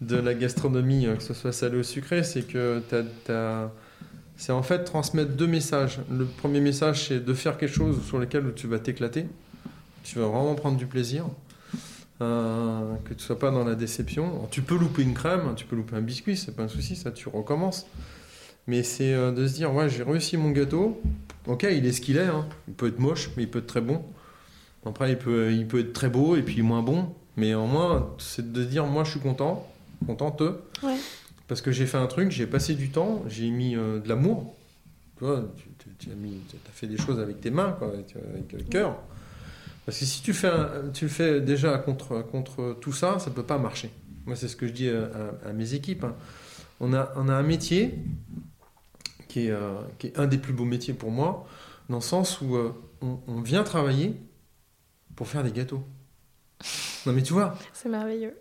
Speaker 2: de la gastronomie, euh, que ce soit salé ou sucré, c'est que c'est en fait transmettre deux messages. Le premier message, c'est de faire quelque chose sur lequel tu vas t'éclater. Tu vas vraiment prendre du plaisir. Euh, que tu sois pas dans la déception. tu peux louper une crème, tu peux louper un biscuit, c'est pas un souci, ça tu recommences. Mais c'est euh, de se dire, ouais, j'ai réussi mon gâteau. Ok, il est ce qu'il est. Hein. Il peut être moche, mais il peut être très bon. Après, il peut, il peut être très beau et puis moins bon. Mais au moins, c'est de dire, moi, je suis content, contente. Ouais. Parce que j'ai fait un truc, j'ai passé du temps, j'ai mis euh, de l'amour. Tu vois, tu, as, fait des choses avec tes mains, quoi, avec, le cœur. Parce que si tu, fais tu le fais déjà contre, contre tout ça, ça ne peut pas marcher. Moi, c'est ce que je dis à, mes équipes. Hein. On, a, on a un métier qui est, euh, qui est, un des plus beaux métiers pour moi, dans le sens où euh, on, on, vient travailler pour faire des gâteaux. Non, mais tu vois.
Speaker 1: C'est merveilleux.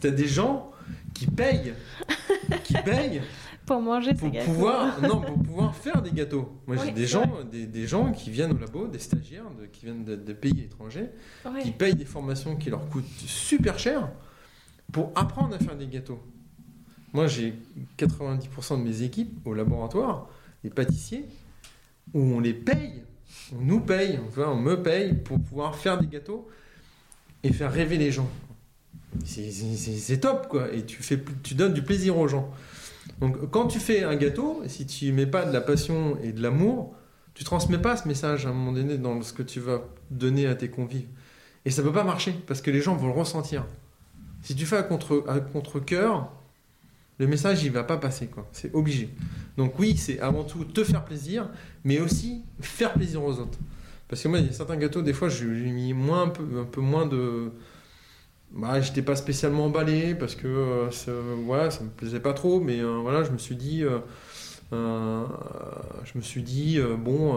Speaker 2: T'as des gens qui payent, qui payent
Speaker 1: pour manger
Speaker 2: pour pouvoir, non, pour pouvoir faire des gâteaux. Moi, j'ai des gens, des, gens qui viennent au labo, des stagiaires qui viennent de, pays étrangers, qui payent des formations qui leur coûtent super cher pour apprendre à faire des gâteaux. Moi, j'ai 90% de mes équipes au laboratoire, les pâtissiers, où on les paye, on nous paye, on me paye pour pouvoir faire des gâteaux et faire rêver les gens. C'est top, quoi. Et tu, fais, tu donnes du plaisir aux gens. Donc quand tu fais un gâteau, si tu mets pas de la passion et de l'amour, tu transmets pas ce message à un moment donné dans ce que tu vas donner à tes convives. Et ça peut pas marcher parce que les gens vont le ressentir. Si tu fais à contre à contre le message il va pas passer quoi. C'est obligé. Donc oui, c'est avant tout te faire plaisir, mais aussi faire plaisir aux autres. Parce que moi, il y a certains gâteaux, des fois, j'ai mis moins un peu, un peu moins de. Bah, j'étais pas spécialement emballé parce que euh, ça, ouais, ça me plaisait pas trop, mais euh, voilà, je me suis dit, euh, je me suis dit, bon,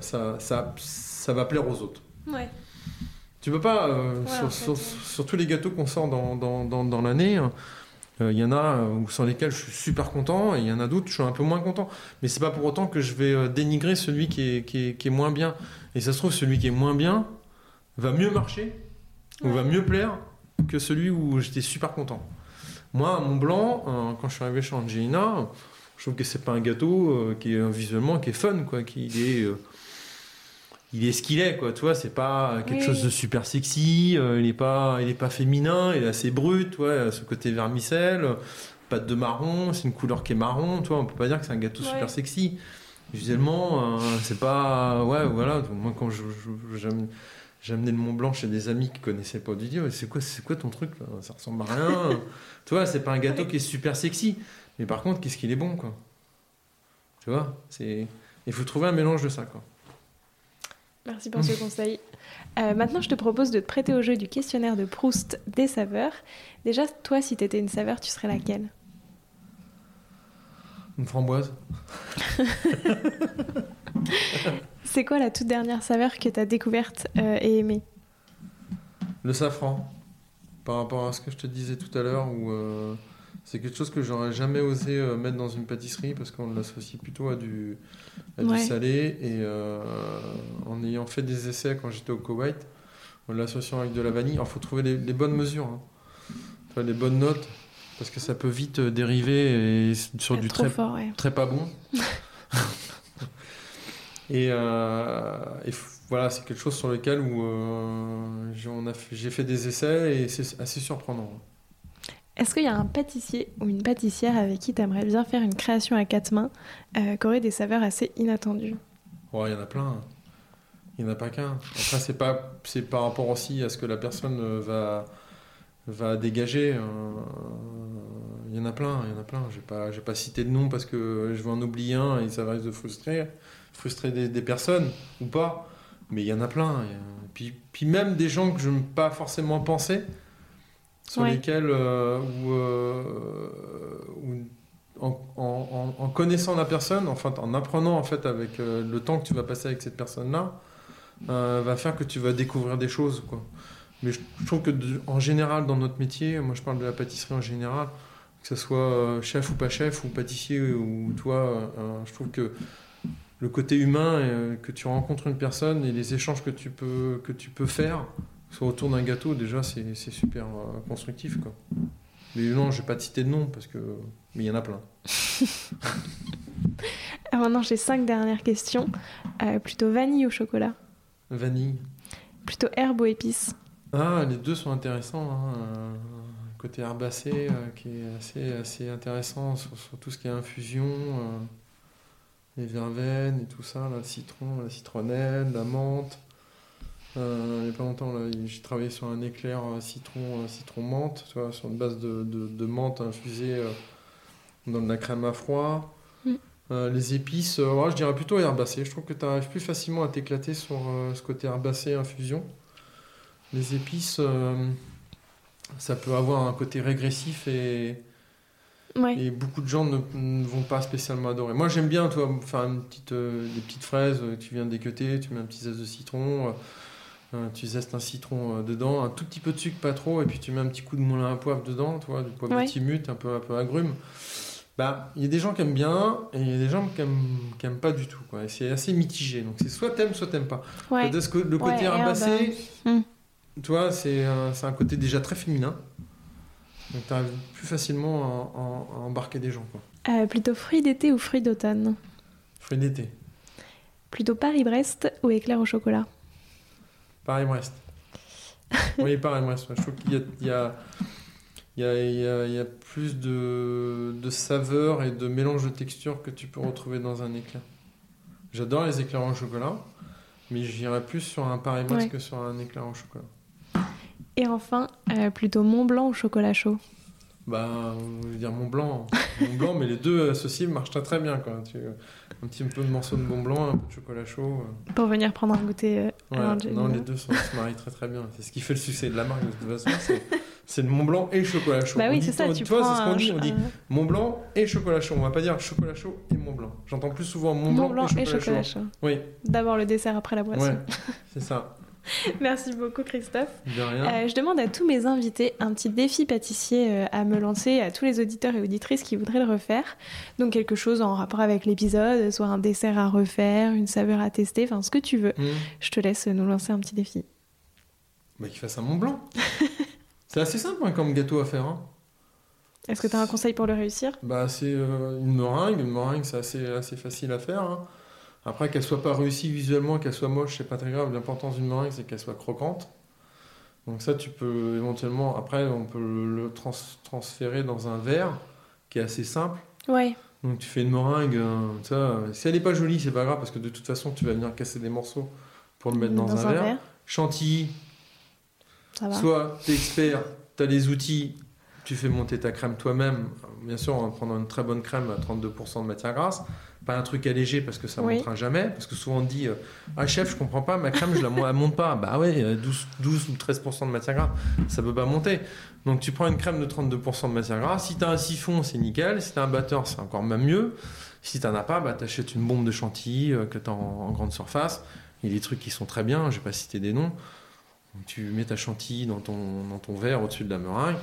Speaker 2: ça, ça, ça va plaire aux autres.
Speaker 1: Ouais.
Speaker 2: Tu peux pas,
Speaker 1: Ouais,
Speaker 2: sur,
Speaker 1: en fait,
Speaker 2: sur-
Speaker 1: ouais.
Speaker 2: sur tous les gâteaux qu'on sort dans, dans, dans, dans l'année, euh, il y en a euh, sans lesquels je suis super content et il y en a d'autres je suis un peu moins content. Mais c'est pas pour autant que je vais euh, dénigrer celui qui est, qui, est, moins bien. Et ça se trouve, celui qui est moins bien va mieux marcher ou va mieux plaire que celui où j'étais super content. Moi, mon blanc, quand je suis arrivé chez Angelina, je trouve que c'est pas un gâteau qui est visuellement qui est fun, quoi. Il est ce qu'il est, quoi. Tu vois, c'est pas quelque
Speaker 1: Oui.
Speaker 2: chose de super sexy. euh, il est pas, il est pas féminin. Il est assez brut, tu vois. Ce côté vermicelle, pâte de marron, c'est une couleur qui est marron. Tu vois, on peut pas dire que c'est un gâteau
Speaker 1: Ouais.
Speaker 2: super sexy. Visuellement, euh, c'est pas, ouais, voilà. Moi, quand je, amené le Mont Blanc chez des amis qui connaissaient pas du tout. C'est quoi, c'est quoi ton truc là? Ça ressemble à rien. tu vois, c'est pas un gâteau qui est super sexy. Mais par contre, qu'est-ce qu'il est bon, quoi? Tu vois, c'est. Il faut trouver un mélange de ça, quoi.
Speaker 1: Merci pour ce conseil. Euh, maintenant, je te propose de te prêter au jeu du questionnaire de Proust des saveurs. Déjà, toi, si t'étais une saveur, tu serais laquelle?
Speaker 2: Une framboise.
Speaker 1: C'est quoi la toute dernière saveur que t'as découverte euh, et aimée?
Speaker 2: Le safran. Par rapport à ce que je te disais tout à l'heure, où euh, c'est quelque chose que j'aurais jamais osé euh, mettre dans une pâtisserie parce qu'on l'associe plutôt à du, à du
Speaker 1: Ouais.
Speaker 2: salé. Et euh, en ayant fait des essais quand j'étais au Koweït, en l'associant avec de la vanille, il faut trouver les, les bonnes mesures, hein. Les bonnes notes, parce que ça peut vite euh, dériver et sur du très
Speaker 1: fort, ouais.
Speaker 2: très pas bon. et euh, voilà, c'est quelque chose sur lequel où euh, j'ai on a fait- j'ai fait des essais et c'est assez surprenant.
Speaker 1: Est-ce qu'il y a un pâtissier ou une pâtissière avec qui t'aimerais bien faire une création à quatre mains euh, qui aurait des saveurs assez inattendues?
Speaker 2: Ouais, il y en a plein. Il n'y en a pas qu'un. Après, c'est par rapport aussi à ce que la personne va, va dégager. euh, Il y en a plein, il y en a plein. Je vais pas, pas citer de nom parce que je vais en oublier un et ça risque de frustrer, frustrer des, personnes ou pas. Mais il y en a plein. A- Puis, puis même des gens que je n'ai pas forcément pensé, sur
Speaker 1: Ouais.
Speaker 2: lesquels, euh, où, euh, où en, en- en- en connaissant la personne, enfin en apprenant en fait avec euh, le temps que tu vas passer avec cette personne-là, va faire que tu vas découvrir des choses. Quoi. Mais je, je trouve que de- en général dans notre métier, moi je parle de la pâtisserie en général, que ce soit chef ou pas chef ou pâtissier ou toi, je trouve que le côté humain, que tu rencontres une personne et les échanges que tu peux, que tu peux faire, soit autour d'un gâteau, déjà c'est super euh, constructif. Quoi. Mais non, je vais pas te citer de nom parce que. Mais il y en a plein.
Speaker 1: Ah, Maintenant, j'ai cinq dernières questions. Euh, plutôt vanille ou chocolat?
Speaker 2: Vanille.
Speaker 1: Plutôt herbe ou épices?
Speaker 2: Ah, les deux sont intéressants. hein. Euh, Côté herbacé euh, qui est assez, assez intéressant sur, sur tout ce qui est infusion, euh, les verveines et tout ça, là, le citron, la citronnelle, la menthe. Euh, il n'y a pas longtemps, j'ai travaillé sur un éclair citron, citron menthe, tu vois, sur une base de, de, de menthe infusée euh, dans de la crème à froid.
Speaker 1: Mm.
Speaker 2: Euh, les épices, euh, ouais, je dirais plutôt herbacé. Je trouve que tu arrives plus facilement à t'éclater sur euh, ce côté herbacé infusion. Les épices, ça peut avoir un côté régressif et,
Speaker 1: Ouais.
Speaker 2: et beaucoup de gens ne, ne vont pas spécialement adorer. Moi, j'aime bien, toi, faire une petite, des petites fraises tu viens d'équeuter, tu mets un petit zeste de citron, tu zestes un citron euh, dedans, un tout petit peu de sucre, pas trop, et puis tu mets un petit coup de moulin à poivre dedans, tu vois, du poivre
Speaker 1: Ouais.
Speaker 2: timut, un peu, un peu agrume. Bah, il y a des gens qui aiment bien et il y a des gens qui aiment, qui aiment pas du tout, quoi. C'est assez mitigé. Donc c'est soit t'aimes, soit t'aimes pas.
Speaker 1: Ouais.
Speaker 2: Parce que le côté
Speaker 1: Ouais,
Speaker 2: herbacé, tu vois, c'est un, c'est un côté déjà très féminin. Donc tu arrives plus facilement à, à- à embarquer des gens. Quoi.
Speaker 1: Euh, plutôt fruits d'été ou fruits d'automne?
Speaker 2: Fruits d'été.
Speaker 1: Plutôt Paris-Brest ou éclair au chocolat?
Speaker 2: Paris-Brest. oui, Paris-Brest. Je trouve qu'il y a, il y, a, il y a, il y a- plus de, de saveur et de mélange de texture que tu peux retrouver dans un éclair. J'adore les éclairs au chocolat, mais j'irais plus sur un Paris Max
Speaker 1: Ouais.
Speaker 2: que sur un éclair au chocolat.
Speaker 1: Et enfin, euh, plutôt Mont Blanc ou chocolat chaud
Speaker 2: Bah, on veut dire Mont Blanc. Mont Blanc, mais les deux associés marchent très très bien. Quoi. Tu- un petit peu de morceau de Mont Blanc, un peu de chocolat chaud. euh.
Speaker 1: Pour venir prendre un goûter euh, à
Speaker 2: Ouais,
Speaker 1: l'Angelina.
Speaker 2: non, les deux sont- se marient très très bien. C'est ce qui fait le succès de la marque de toute façon. c'est- C'est le Mont Blanc et le chocolat chaud.
Speaker 1: Bah oui, c'est ça, tu
Speaker 2: vois, c'est ce qu'on dit. On dit
Speaker 1: un-
Speaker 2: Mont Blanc et chocolat chaud. On va pas dire chocolat chaud et Mont Blanc. J'entends plus souvent Mont Blanc,
Speaker 1: et chocolat
Speaker 2: chaud.
Speaker 1: chaud.
Speaker 2: Oui,
Speaker 1: D'abord le dessert, après la boisson.
Speaker 2: ouais, c'est ça.
Speaker 1: Merci beaucoup Christophe.
Speaker 2: De rien.
Speaker 1: Euh, je demande à tous mes invités un petit défi pâtissier euh, à me lancer, à tous les auditeurs et auditrices qui voudraient le refaire. Donc quelque chose en rapport avec l'épisode, soit un dessert à refaire, une saveur à tester, enfin ce que tu veux.
Speaker 2: Mmh.
Speaker 1: Je te laisse nous lancer un petit défi.
Speaker 2: Bah, qu'il fasse un Mont Blanc. c'est assez simple hein, comme gâteau à faire. hein.
Speaker 1: Est-ce que tu as un conseil pour le réussir?
Speaker 2: Bah, c'est euh, une meringue. Une meringue, c'est assez, assez facile à faire. hein. Après, qu'elle soit pas réussie visuellement, qu'elle soit moche, c'est pas très grave. L'importance d'une meringue, c'est qu'elle soit croquante. Donc ça, tu peux éventuellement... Après, on peut le, le trans- transférer dans un verre qui est assez simple.
Speaker 1: Ouais,
Speaker 2: Donc tu fais une meringue, ça, si elle n'est pas jolie, c'est pas grave, parce que de toute façon, tu vas venir casser des morceaux pour le mettre dans, un, verre. Chantilly,
Speaker 1: ça va.
Speaker 2: Soit tu es expert, tu as les outils, tu fais monter ta crème toi-même, bien sûr en prenant une très bonne crème à 32% de matière grasse, pas un truc allégé parce que ça ne
Speaker 1: Oui.
Speaker 2: montera jamais, parce que souvent on dit euh, Ah chef, je comprends pas, ma crème je la elle monte pas. Bah ouais, euh, 12, 12 ou 13% de matière grasse, ça peut pas monter. Donc tu prends une crème de 32% de matière grasse, si tu as un siphon, c'est nickel, si tu as un batteur, c'est encore même mieux. Si tu as pas, bah, tu achètes une bombe de chantilly euh, que tu as en, en grande surface. Il y a des trucs qui sont très bien, je vais pas citer des noms. Tu mets ta chantilly dans ton, dans ton verre au-dessus de la meringue.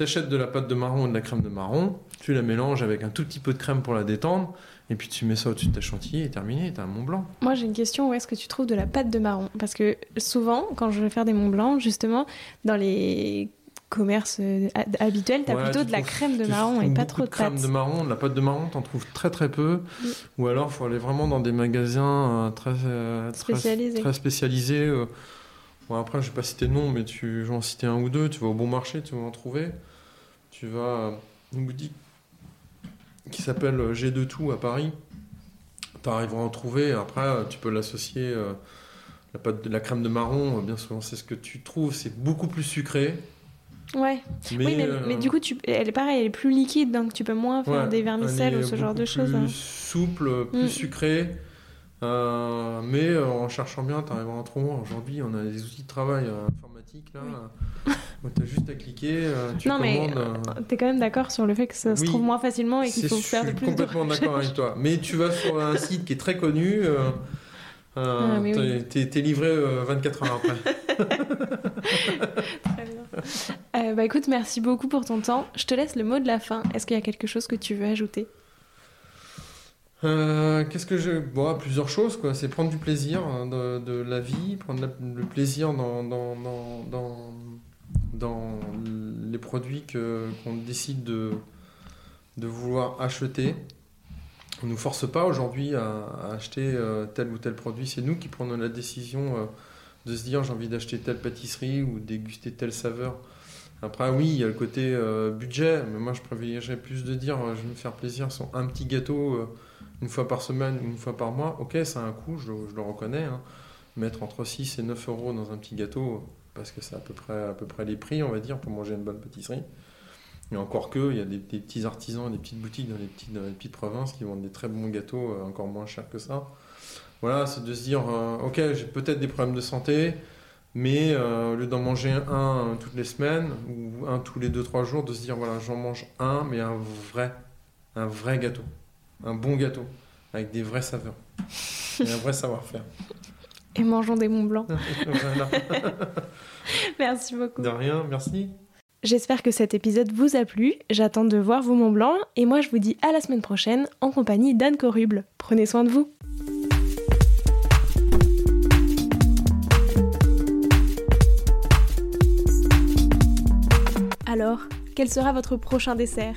Speaker 2: Tu achètes de la pâte de marron ou de la crème de marron. Tu la mélanges avec un tout petit peu de crème pour la détendre. Et puis tu mets ça au-dessus de ta chantilly et terminé. Tu as un Mont Blanc.
Speaker 1: Moi j'ai une question, où est-ce que tu trouves de la pâte de marron? Parce que souvent, quand je vais faire des Mont Blanc, justement, dans les commerces euh, ha- habituels, t'as
Speaker 2: Ouais,
Speaker 1: plutôt
Speaker 2: tu
Speaker 1: de la crème de marron et pas trop de
Speaker 2: crème
Speaker 1: pâte.
Speaker 2: de marron. De la pâte de marron, t'en trouves très très peu. Ou alors, faut aller vraiment dans des magasins euh, très, euh, très
Speaker 1: Spécialisés.
Speaker 2: Très spécialisés. euh. Bon, après, je vais pas citer de nom, mais tu, je vais en citer un ou deux. Tu vas au bon marché, tu vas en trouver. Tu vas à une boutique qui s'appelle G2 Tout à Paris. Tu arriveras à en trouver. Après, tu peux l'associer. euh, la, pâte de, la crème de marron, euh, bien souvent, c'est ce que tu trouves. C'est beaucoup plus sucré.
Speaker 1: Ouais.
Speaker 2: Mais,
Speaker 1: oui, mais,
Speaker 2: euh,
Speaker 1: mais du coup, tu, elle est pareille, elle est plus liquide, donc tu peux moins faire
Speaker 2: Ouais,
Speaker 1: des
Speaker 2: elle
Speaker 1: vermicelles ou ce genre de choses.
Speaker 2: Plus
Speaker 1: hein.
Speaker 2: souple, plus
Speaker 1: Mm.
Speaker 2: sucré. Euh, mais en cherchant bien, tu arriveras à en trouver. Aujourd'hui, on a des outils de travail là. où tu as juste à cliquer, euh, tu
Speaker 1: Non, mais
Speaker 2: commandes. euh,
Speaker 1: T'es quand même d'accord sur le fait que ça se
Speaker 2: Oui.
Speaker 1: trouve moins facilement et qu'il faut faire
Speaker 2: je
Speaker 1: de
Speaker 2: suis
Speaker 1: plus de
Speaker 2: complètement d'accord avec toi. Mais tu vas sur un site qui est très connu. euh, euh,
Speaker 1: Ah, mais oui.
Speaker 2: t'es- livré euh, 24 heures après.
Speaker 1: Très bien. Euh, bah écoute, merci beaucoup pour ton temps. Je te laisse le mot de la fin. Est-ce qu'il y a quelque chose que tu veux ajouter?
Speaker 2: Euh, Qu'est-ce que je. Bon, plusieurs choses, quoi. C'est prendre du plaisir hein, de, la vie, prendre le plaisir dans, dans, dans, dans, les produits qu'on décide de, de vouloir acheter. On ne nous force pas aujourd'hui à, acheter euh, tel ou tel produit. C'est nous qui prenons la décision euh, de se dire j'ai envie d'acheter telle pâtisserie ou déguster telle saveur. Après, oui, il y a le côté budget, mais moi je privilégierais plus de dire je vais me faire plaisir sur un petit gâteau. Une fois par semaine une fois par mois, ok, ça a un coût, je, le- reconnais. hein. Mettre entre 6 et 9 euros dans un petit gâteau, parce que c'est à peu près, les prix, on va dire, pour manger une bonne pâtisserie. Et encore que, il y a des, petits artisans, des petites boutiques dans les petites, provinces qui vendent des très bons gâteaux, euh, encore moins chers que ça. Voilà, c'est de se dire, euh, ok, j'ai peut-être des problèmes de santé, mais euh, au lieu d'en manger un toutes les semaines ou un tous les 2-3 jours, de se dire, voilà, j'en mange un, mais un vrai, un vrai gâteau un bon gâteau avec des vraies saveurs et un vrai savoir-faire.
Speaker 1: Et mangeons des Mont Blancs.
Speaker 2: Voilà.
Speaker 1: Merci beaucoup.
Speaker 2: De rien, merci.
Speaker 1: J'espère que cet épisode vous a plu. J'attends de voir vos Mont Blancs et moi je vous dis à la semaine prochaine en compagnie d'Anne Coruble. Prenez soin de vous. Alors, quel sera votre prochain dessert?